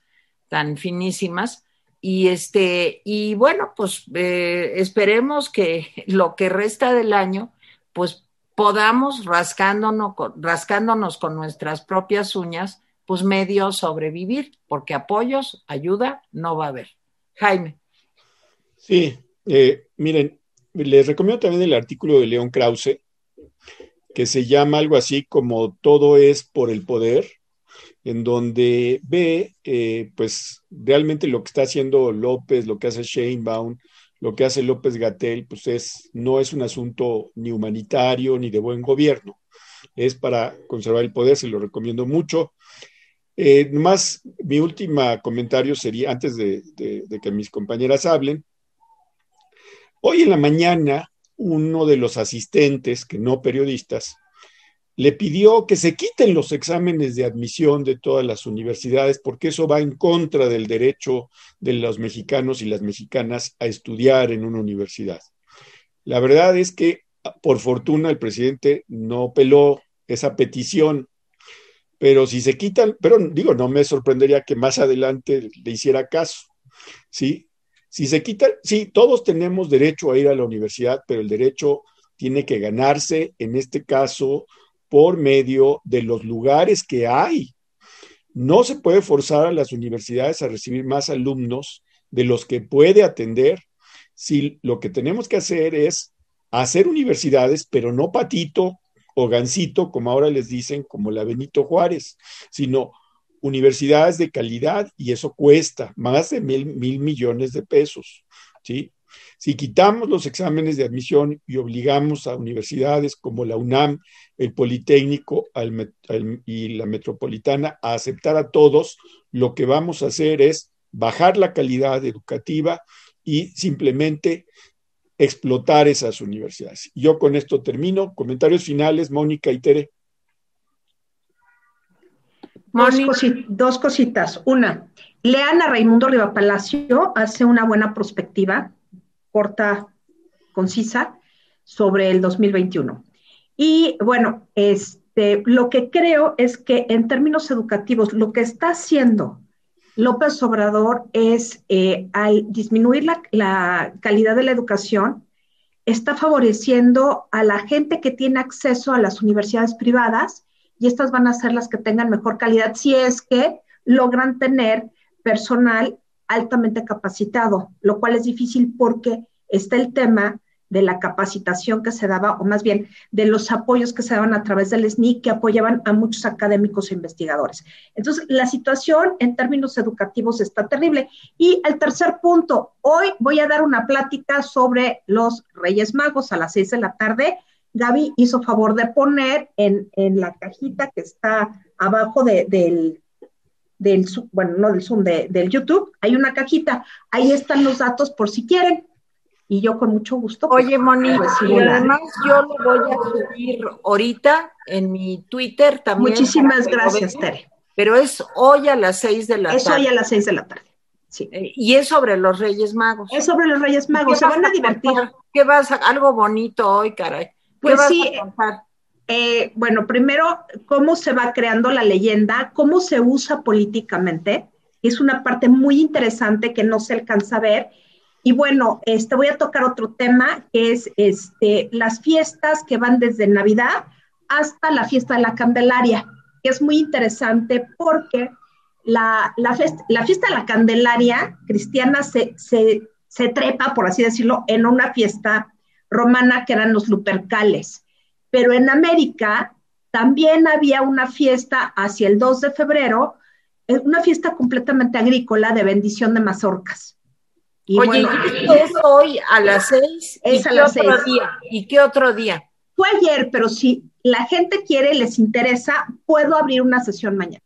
tan finísimas. Y este, y bueno, pues eh, esperemos que lo que resta del año, pues podamos rascándonos, rascándonos con nuestras propias uñas, pues medio sobrevivir, porque apoyos, ayuda, no va a haber. Jaime. Sí, eh, miren, les recomiendo también el artículo de León Krause, que se llama algo así como Todo es por el poder, en donde ve, eh, pues, realmente lo que está haciendo López, lo que hace Sheinbaum, lo que hace López Gatel, pues es, no es un asunto ni humanitario ni de buen gobierno, es para conservar el poder, se lo recomiendo mucho. Eh, más, mi último comentario sería, antes de, de que mis compañeras hablen, hoy en la mañana, uno de los asistentes, que no periodistas, le pidió que se quiten los exámenes de admisión de todas las universidades porque eso va en contra del derecho de los mexicanos y las mexicanas a estudiar en una universidad. La verdad es que, por fortuna, el presidente no peló esa petición, pero si se quitan, pero digo, no me sorprendería que más adelante le hiciera caso, ¿sí? Si se quitan, sí, todos tenemos derecho a ir a la universidad, pero el derecho tiene que ganarse, en este caso, por medio de los lugares que hay. No se puede forzar a las universidades a recibir más alumnos de los que puede atender si lo que tenemos que hacer es hacer universidades, pero no patito o gancito, como ahora les dicen, como la Benito Juárez, sino universidades de calidad y eso cuesta más de mil, mil millones de pesos, ¿sí? Si quitamos los exámenes de admisión y obligamos a universidades como la UNAM, el Politécnico y la Metropolitana a aceptar a todos, lo que vamos a hacer es bajar la calidad educativa y simplemente explotar esas universidades. Yo con esto termino. Comentarios finales, Mónica y Tere. Dos, cositas. Una, lean a Raimundo Riva Palacio, hace una buena prospectiva corta, concisa, sobre el 2021. Y bueno, este, lo que creo es que en términos educativos, lo que está haciendo López Obrador es, eh, al disminuir la, la calidad de la educación, está favoreciendo a la gente que tiene acceso a las universidades privadas y estas van a ser las que tengan mejor calidad si es que logran tener personal altamente capacitado, lo cual es difícil porque está el tema de la capacitación que se daba, o más bien de los apoyos que se daban a través del SNI que apoyaban a muchos académicos e investigadores. Entonces, la situación en términos educativos está terrible. Y el tercer punto, hoy voy a dar una plática sobre los Reyes Magos a las seis de la tarde. Gaby hizo favor de poner en, la cajita que está abajo del, del, bueno, no del Zoom, del YouTube, hay una cajita, ahí están los datos por si quieren. Y yo con mucho gusto. Pues, Oye, Moni, pues, y además yo lo voy a subir ahorita en mi Twitter también. Muchísimas gracias, Tere. Pero es hoy a las seis de la tarde. Es hoy a las seis de la tarde. Sí. Eh, y es sobre los Reyes Magos. Es sobre los Reyes Magos, se van a, divertir. ¿Qué vas a, algo bonito hoy, caray? Pues sí, eh, bueno, primero, cómo se va creando la leyenda, cómo se usa políticamente, es una parte muy interesante que no se alcanza a ver. Y bueno, este, voy a tocar otro tema, que es este, las fiestas que van desde Navidad hasta la fiesta de la Candelaria, que es muy interesante porque la, la, la fiesta de la Candelaria cristiana se, se, se trepa, por así decirlo, en una fiesta romana que eran los Lupercales. Pero en América también había una fiesta hacia el 2 de febrero, eh, una fiesta completamente agrícola de bendición de mazorcas. Y Oye, bueno, es hoy a las seis? Es a las seis. ¿Y qué otro día? Fue ayer, pero si la gente quiere, les interesa, puedo abrir una sesión mañana.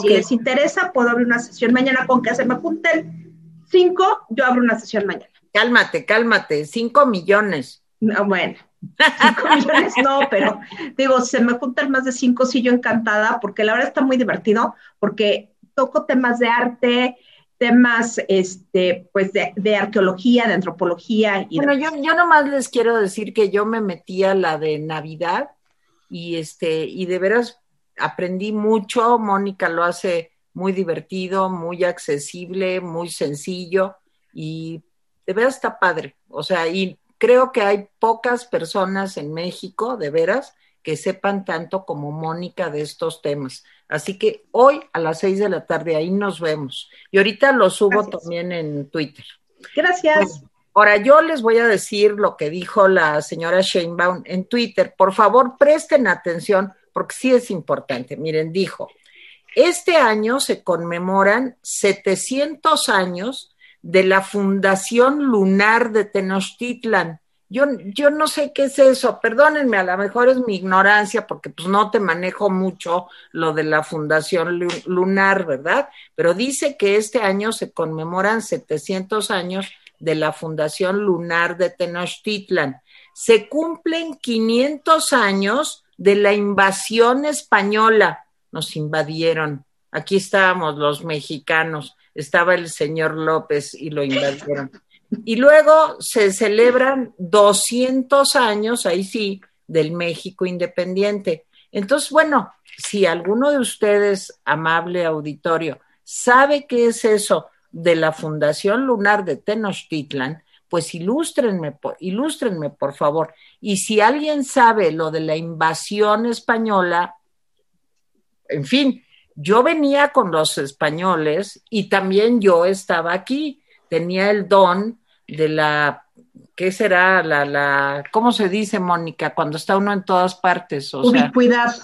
Si les interesa, puedo abrir una sesión mañana con que se me junten cinco, yo abro una sesión mañana. Cálmate, cálmate, cinco millones. No, bueno, 5 millones no, pero digo, se me juntan más de 5, sí, yo encantada, porque la verdad está muy divertido, porque toco temas de arte, temas este, pues de, arqueología, de antropología. Y bueno, yo, yo nomás les quiero decir que yo me metí a la de Navidad y este, y de veras aprendí mucho. Mónica lo hace muy divertido, muy accesible, muy sencillo y de veras está padre. O sea, y creo que hay pocas personas en México, de veras, que sepan tanto como Mónica de estos temas. Así que hoy a las seis de la tarde ahí nos vemos. Y ahorita lo subo también en Twitter. Gracias. ahora yo les voy a decir lo que dijo la señora Sheinbaum en Twitter. Por favor, presten atención porque sí es importante. Miren, dijo, este año se conmemoran 700 años de la Fundación Lunar de Tenochtitlan yo, yo no sé qué es eso, perdónenme, a lo mejor es mi ignorancia porque pues no te manejo mucho lo de la Fundación Lunar, ¿verdad? Pero dice que este año se conmemoran 700 años de la Fundación Lunar de Tenochtitlan. Se cumplen 500 años de la invasión española. Nos invadieron. Aquí estábamos los mexicanos. Estaba el señor López y lo invadieron. Y luego se celebran 200 años, ahí sí, del México independiente. Entonces, bueno, si alguno de ustedes, amable auditorio, sabe qué es eso de la Fundación Lunar de Tenochtitlan, pues ilústrenme, ilústrenme, por favor. Y si alguien sabe lo de la invasión española, en fin, yo venía con los españoles y también yo estaba aquí tenía el don de la, ¿qué será? La, la, ¿cómo se dice, Mónica? Cuando está uno en todas partes. O ubicuidad.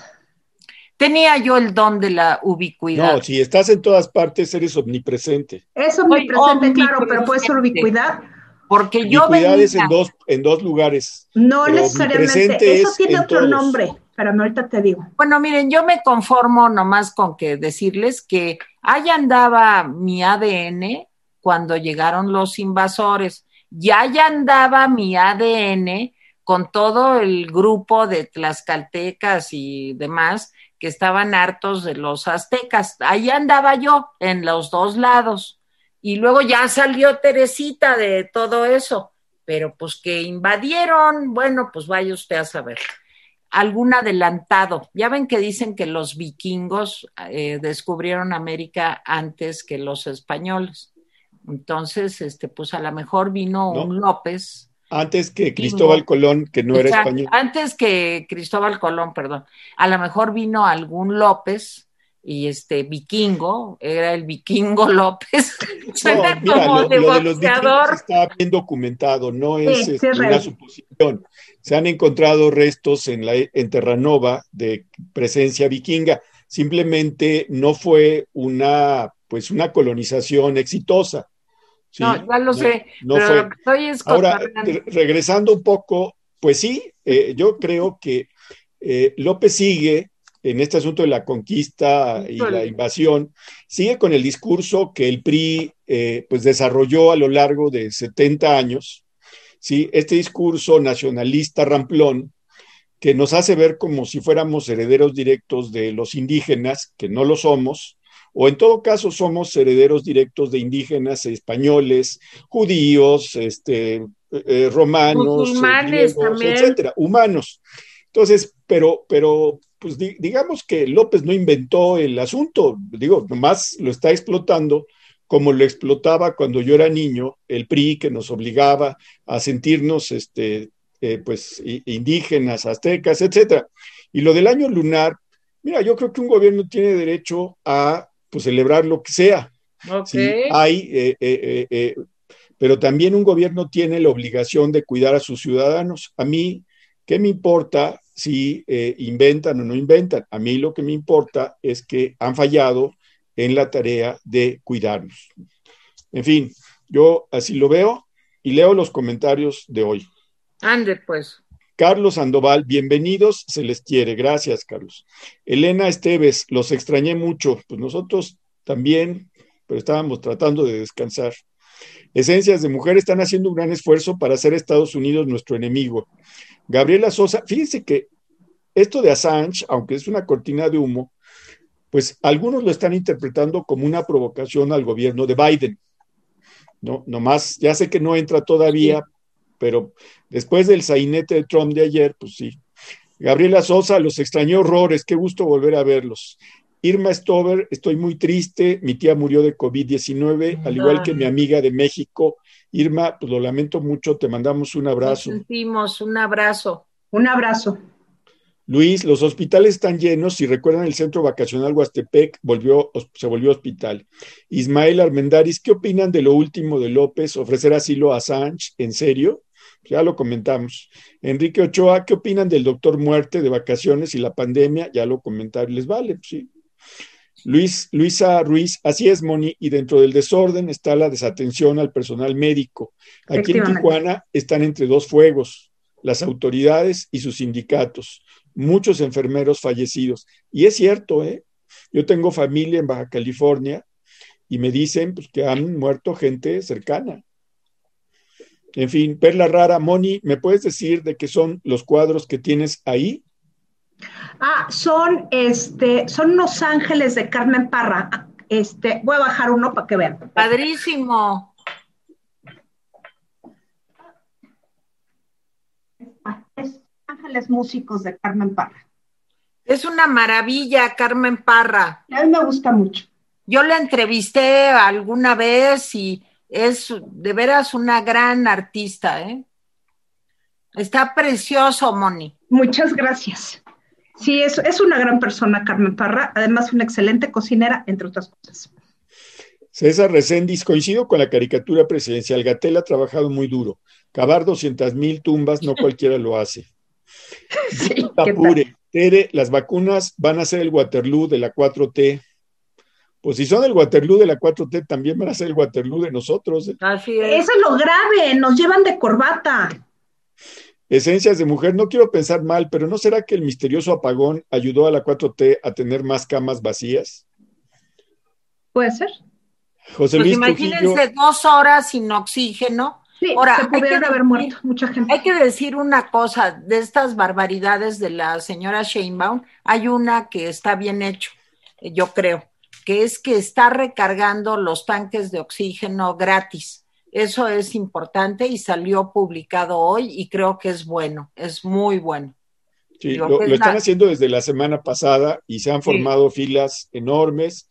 tenía yo el don de la ubicuidad. No, si estás en todas partes, eres omnipresente. Es omnipresente, claro, pero puede ser ubicuidad. Porque yo venía... es en dos, en dos lugares. No necesariamente, eso tiene otro nombre, pero ahorita te digo. Bueno, miren, yo me conformo nomás con que decirles que ahí andaba mi ADN cuando llegaron los invasores. Ya ya andaba mi ADN con todo el grupo de tlaxcaltecas y demás que estaban hartos de los aztecas. Ahí andaba yo en los dos lados. Y luego ya salió Teresita de todo eso. Pero pues que invadieron, bueno, pues vaya usted a saber. Algún adelantado. Ya ven que dicen que los vikingos eh, descubrieron América antes que los españoles. Entonces, este, pues a lo mejor vino un López. Antes que Cristóbal Colón, que no era español. Antes que Cristóbal Colón, perdón. A lo mejor vino algún López y este vikingo, era el vikingo López. Suena como de boxeador. está bien documentado, no es, este, una suposición. Se han encontrado restos en la en Terranova de presencia vikinga. Simplemente no fue una pues una colonización exitosa no, ya lo sé. pero Estoy Ahora, regresando un poco, pues sí, eh, yo creo que eh, López sigue en este asunto de la conquista y la invasión, sigue con el discurso que el PRI eh, pues desarrolló a lo largo de 70 años, ¿sí? este discurso nacionalista ramplón que nos hace ver como si fuéramos herederos directos de los indígenas, que no lo somos, o en todo caso somos herederos directos de indígenas españoles, judíos, este, eh, eh, romanos, etcétera, humanos. Entonces, pero, pero, pues digamos que López no inventó el asunto, digo, nomás lo está explotando como lo explotaba cuando yo era niño, el PRI que nos obligaba a sentirnos, este, eh, pues, indígenas, aztecas, etcétera. Y lo del año lunar, mira, yo creo que un gobierno tiene derecho a pues celebrar lo que sea. hay, eh, eh, eh, pero también un gobierno tiene la obligación de cuidar a sus ciudadanos. A mí, ¿qué me importa si inventan o no inventan? A mí lo que me importa es que han fallado en la tarea de cuidarnos. En fin, yo así lo veo y leo los comentarios de hoy. Ande, pues. Carlos Sandoval, bienvenidos, se les quiere. Gracias, Carlos. Elena Esteves, los extrañé mucho. Pues nosotros también, pero estábamos tratando de descansar. Esencias de Mujer están haciendo un gran esfuerzo para hacer Estados Unidos nuestro enemigo. Gabriela Sosa, fíjense que esto de Assange, aunque es una cortina de humo, pues algunos lo están interpretando como una provocación al gobierno de Biden. No, nomás, ya sé que no entra todavía, pero después del sainete de Trump de ayer, pues sí. Gabriela Sosa, los extrañó horrores, qué gusto volver a verlos. Irma Stover, estoy muy triste, mi tía murió de COVID-19, al igual que mi amiga de México. Irma, pues lo lamento mucho, te mandamos un abrazo. Nos sentimos, un abrazo. Un abrazo. Luis, los hospitales están llenos. Si recuerdan, el centro vacacional Huastepec volvió, se volvió hospital. Ismael Armendaris, ¿qué opinan de lo último de López, ofrecer asilo a Sánchez? ¿En serio? Ya lo comentamos. Enrique Ochoa, ¿qué opinan del doctor muerte de vacaciones y la pandemia? Ya lo comentaron, les vale, sí. Luis, Luisa Ruiz, así es, Moni, y dentro del desorden está la desatención al personal médico. Aquí en Tijuana están entre dos fuegos, las autoridades y sus sindicatos, muchos enfermeros fallecidos. Y es cierto, ¿eh? Yo tengo familia en Baja California y me dicen pues, que han muerto gente cercana. En fin, Perla Rara, Moni, ¿me puedes decir de qué son los cuadros que tienes ahí? Ah, son, este, son unos ángeles de Carmen Parra. Este, voy a bajar uno para que vean. Padrísimo. Es ángeles músicos de Carmen Parra. Es una maravilla, Carmen Parra. A mí me gusta mucho. Yo la entrevisté alguna vez y es de veras una gran artista, ¿eh? Está precioso, Moni. Muchas gracias. Sí, es, es una gran persona, Carmen Parra, además una excelente cocinera, entre otras cosas. César Recendis, coincido con la caricatura presidencial. Gatel ha trabajado muy duro. Cavar 200 mil tumbas, no cualquiera lo hace. Sí, Tapure, Tere, las vacunas van a ser el Waterloo de la 4T. Pues si son el Waterloo de la 4T, también van a ser el Waterloo de nosotros. Así es. Eso es lo grave, nos llevan de corbata. Esencias de mujer, no quiero pensar mal, pero ¿no será que el misterioso apagón ayudó a la 4T a tener más camas vacías? Puede ser. José pues Luis imagínense dos horas sin oxígeno. Sí, Ahora, se pudieron haber muerto mucha gente. Hay que decir una cosa, de estas barbaridades de la señora Sheinbaum, hay una que está bien hecho, yo creo, que es que está recargando los tanques de oxígeno gratis eso es importante y salió publicado hoy y creo que es bueno, es muy bueno. Sí, lo, están haciendo desde la semana pasada y se han formado filas enormes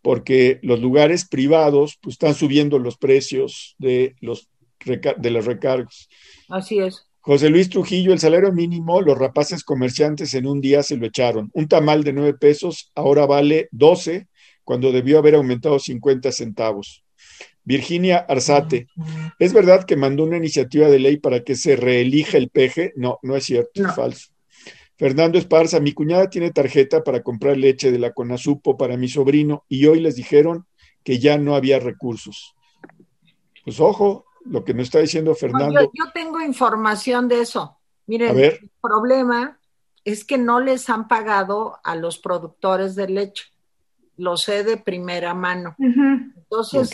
porque los lugares privados pues, están subiendo los precios de los, de los recargos. Así es. José Luis Trujillo, el salario mínimo, los rapaces comerciantes en un día se lo echaron. Un tamal de nueve pesos ahora vale doce, cuando debió haber aumentado cincuenta centavos. Virginia Arzate, ¿es verdad que mandó una iniciativa de ley para que se reelija el peje? No, no es cierto, es falso. Fernando Esparza, mi cuñada tiene tarjeta para comprar leche de la Conasupo para mi sobrino y hoy les dijeron que ya no había recursos. Pues ojo, lo que me está diciendo Fernando. yo, tengo información de eso. Miren, el problema es que no les han pagado a los productores de leche lo sé de primera mano. Entonces,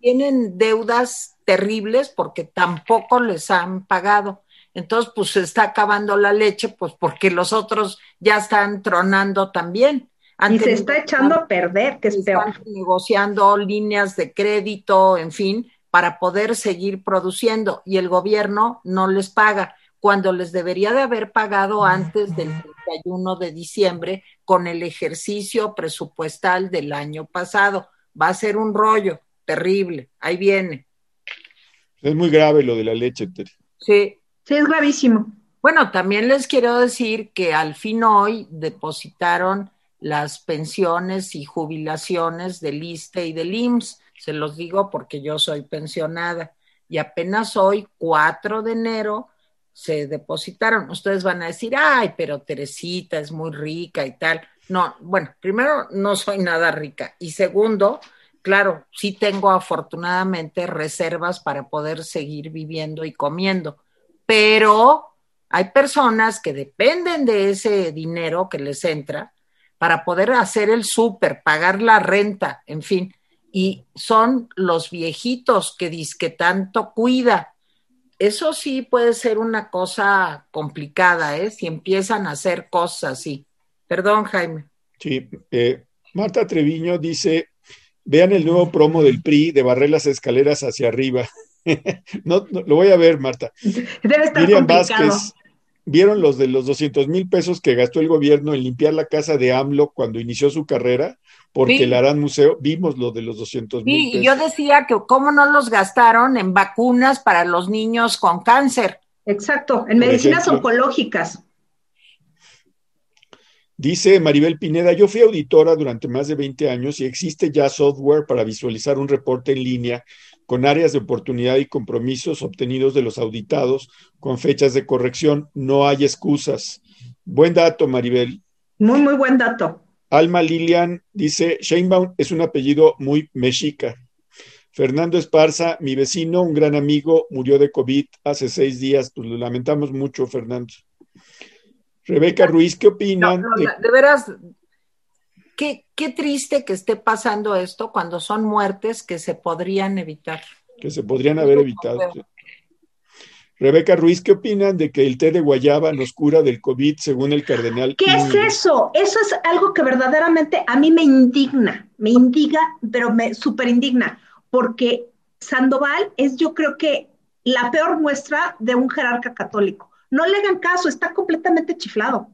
tienen deudas terribles porque tampoco les han pagado. Entonces, pues se está acabando la leche, pues porque los otros ya están tronando también. y se está echando a perder, que es peor. Están negociando líneas de crédito, en fin, para poder seguir produciendo y el gobierno no les paga cuando les debería de haber pagado antes del 31 de diciembre con el ejercicio presupuestal del año pasado. Va a ser un rollo terrible. Ahí viene. Es muy grave lo de la leche, Sí. Sí, es gravísimo. Bueno, también les quiero decir que al fin hoy depositaron las pensiones y jubilaciones del ISTE y del IMSS. Se los digo porque yo soy pensionada. Y apenas hoy, 4 de enero, se depositaron. Ustedes van a decir, ay, pero Teresita es muy rica y tal. No, bueno, primero, no soy nada rica. Y segundo, claro, sí tengo afortunadamente reservas para poder seguir viviendo y comiendo. Pero hay personas que dependen de ese dinero que les entra para poder hacer el súper, pagar la renta, en fin. y son los viejitos que que tanto cuida. Eso sí puede ser una cosa complicada, ¿eh? Si empiezan a hacer cosas así. Perdón, Jaime. Sí, eh, Marta Treviño dice, vean el nuevo promo del PRI de barrer las escaleras hacia arriba. no, lo voy a ver, Marta. Debe estar Miriam Vázquez, ¿vieron los de los 200 mil pesos que gastó el gobierno en limpiar la casa de AMLO cuando inició su carrera? Porque el Arán Museo, vimos lo de los 200 mil Sí, y yo decía que cómo no los gastaron en vacunas para los niños con cáncer. Exacto, en medicinas oncológicas. Dice Maribel Pineda, yo fui auditora durante más de 20 años y existe ya software para visualizar un reporte en línea con áreas de oportunidad y compromisos obtenidos de los auditados con fechas de corrección. No hay excusas. Buen dato, Maribel. Muy, muy buen dato. Alma Lilian dice, Sheinbaum es un apellido muy mexica. Fernando Esparza, mi vecino, un gran amigo, murió de COVID hace seis días. Pues lo lamentamos mucho, Fernando. Rebeca Ruiz, ¿qué opinan? de... veras, qué, qué triste que esté pasando esto cuando son muertes que se podrían evitar. Que se podrían haber evitado. Rebeca Ruiz, ¿qué opinan de que el té de guayaba nos cura del COVID según el cardenal? ¿Qué es eso? Eso es algo que verdaderamente a mí me indigna, me indigna, pero me súper indigna, porque Sandoval es yo creo que la peor muestra de un jerarca católico. No le hagan caso, está completamente chiflado.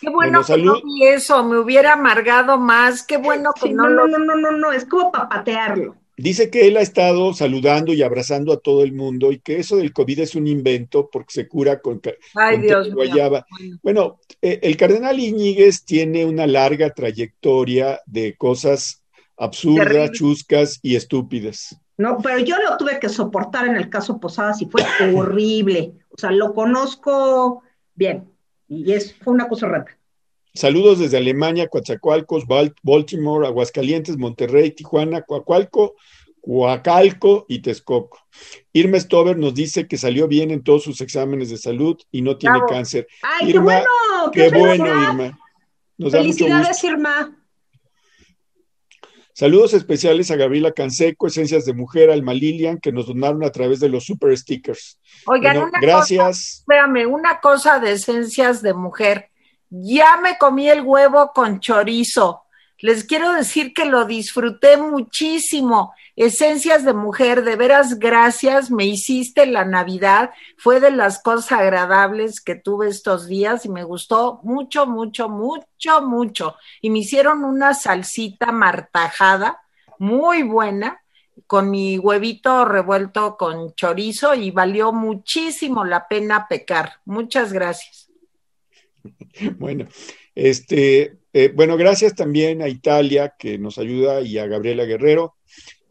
Qué bueno, que no vi eso, me hubiera amargado más, qué bueno que no, no, no, no, no, no, es como para patearlo. Dice que él ha estado saludando y abrazando a todo el mundo y que eso del COVID es un invento porque se cura con, Ay, Dios guayaba. Bueno, eh, el cardenal Iñiguez tiene una larga trayectoria de cosas absurdas, chuscas y estúpidas. No, pero yo lo tuve que soportar en el caso Posadas y fue horrible. O sea, lo conozco bien y es, fue una cosa rara. Saludos desde Alemania, Coatzacoalcos, Baltimore, Aguascalientes, Monterrey, Tijuana, Coacualco, Coacalco y Texcoco. Irma Stover nos dice que salió bien en todos sus exámenes de salud y no tiene cáncer. ¡Ay, qué bueno! ¡Qué, bueno, Irma! Felicidades, Irma. Saludos especiales a Gabriela Canseco, Esencias de Mujer, Alma Lilian, que nos donaron a través de los super stickers. Oigan, una gracias. Cosa, espérame, una cosa de Esencias de Mujer. Ya me comí el huevo con chorizo. Les quiero decir que lo disfruté muchísimo. Esencias de mujer, de veras gracias, me hiciste la Navidad. Fue de las cosas agradables que tuve estos días y me gustó mucho, mucho, mucho, mucho. Y me hicieron una salsita martajada, muy buena, con mi huevito revuelto con chorizo y valió muchísimo la pena pecar. Muchas gracias. Bueno, este, eh, bueno, gracias también a Italia que nos ayuda y a Gabriela Guerrero.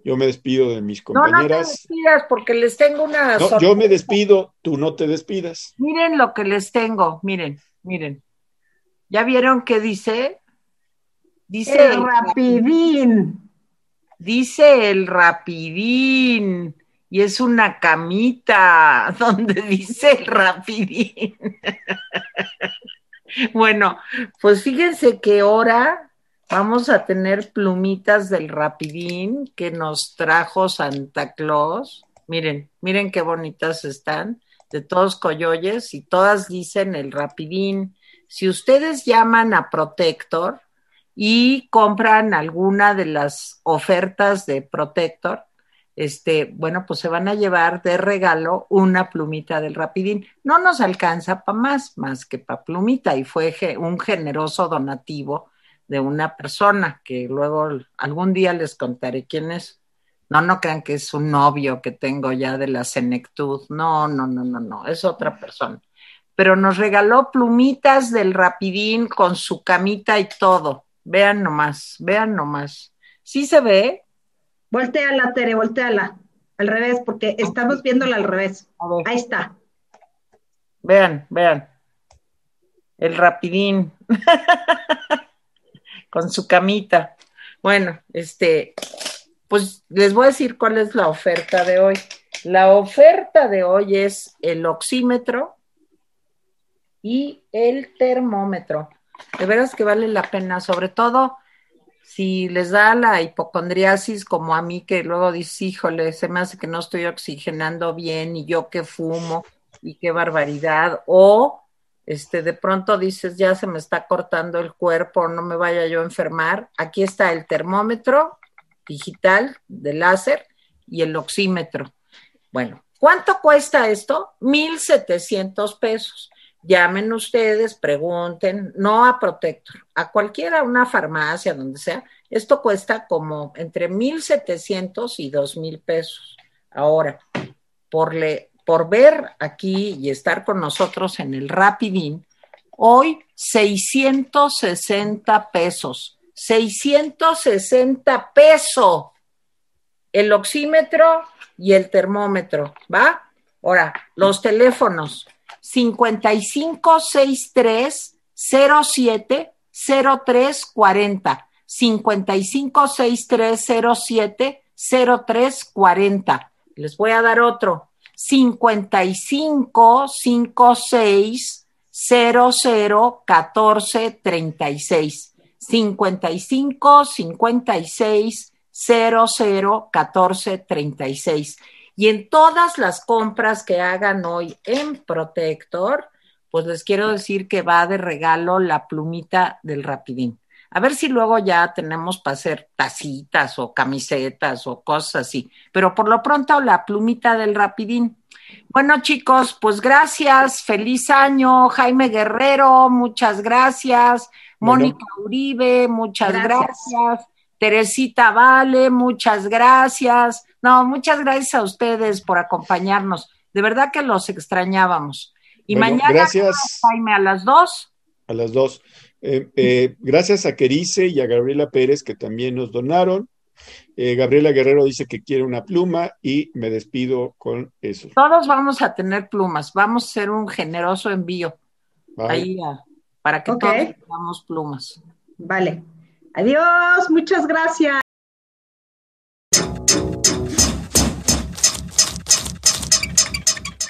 Yo me despido de mis compañeras. No, no te despidas porque les tengo una. No, yo me despido, tú no te despidas. Miren lo que les tengo, miren, miren. ¿Ya vieron qué dice? Dice el rapidín. Dice el rapidín. Y es una camita donde dice el rapidín. Bueno, pues fíjense que ahora vamos a tener plumitas del rapidín que nos trajo Santa Claus. Miren, miren qué bonitas están, de todos coyoyes y todas dicen el rapidín. Si ustedes llaman a Protector y compran alguna de las ofertas de Protector, este, bueno, pues se van a llevar de regalo una plumita del Rapidín. No nos alcanza para más, más que para plumita, y fue un generoso donativo de una persona que luego algún día les contaré quién es. No, no crean que es un novio que tengo ya de la senectud. No, no, no, no, no, es otra persona. Pero nos regaló plumitas del Rapidín con su camita y todo. Vean nomás, vean nomás. ¿Sí se ve? Volteala, Tere, volteala. Al revés, porque estamos viéndola al revés. Ahí está. Vean, vean. El rapidín. Con su camita. Bueno, este, pues les voy a decir cuál es la oferta de hoy. La oferta de hoy es el oxímetro y el termómetro. De veras que vale la pena, sobre todo si les da la hipocondriasis como a mí que luego dice, híjole, se me hace que no estoy oxigenando bien y yo que fumo y qué barbaridad, o este de pronto dices, ya se me está cortando el cuerpo, no me vaya yo a enfermar, aquí está el termómetro digital de láser y el oxímetro. Bueno, ¿cuánto cuesta esto? Mil setecientos pesos llamen ustedes, pregunten, no a Protector, a cualquiera, una farmacia, donde sea. Esto cuesta como entre 1.700 y 2.000 pesos. Ahora, por, le, por ver aquí y estar con nosotros en el Rapidín, hoy 660 pesos. 660 pesos. El oxímetro y el termómetro, ¿va? Ahora, los teléfonos 5563 07 0340. 5563 07 0340. Les voy a dar otro. 55 56 00 14 36. 55 56 00 14 36. Y en todas las compras que hagan hoy en Protector, pues les quiero decir que va de regalo la plumita del Rapidín. A ver si luego ya tenemos para hacer tacitas o camisetas o cosas así. Pero por lo pronto la plumita del Rapidín. Bueno, chicos, pues gracias. Feliz año. Jaime Guerrero, muchas gracias. Mónica Uribe, muchas gracias. Teresita Vale, muchas gracias. No, muchas gracias a ustedes por acompañarnos. De verdad que los extrañábamos. Y mañana, gracias. Jaime, a las dos. A las dos. Eh, eh, gracias a Querice y a Gabriela Pérez que también nos donaron. Eh, Gabriela Guerrero dice que quiere una pluma y me despido con eso. Todos vamos a tener plumas. Vamos a hacer un generoso envío ahí para que todos tengamos plumas. Vale. Adiós, muchas gracias.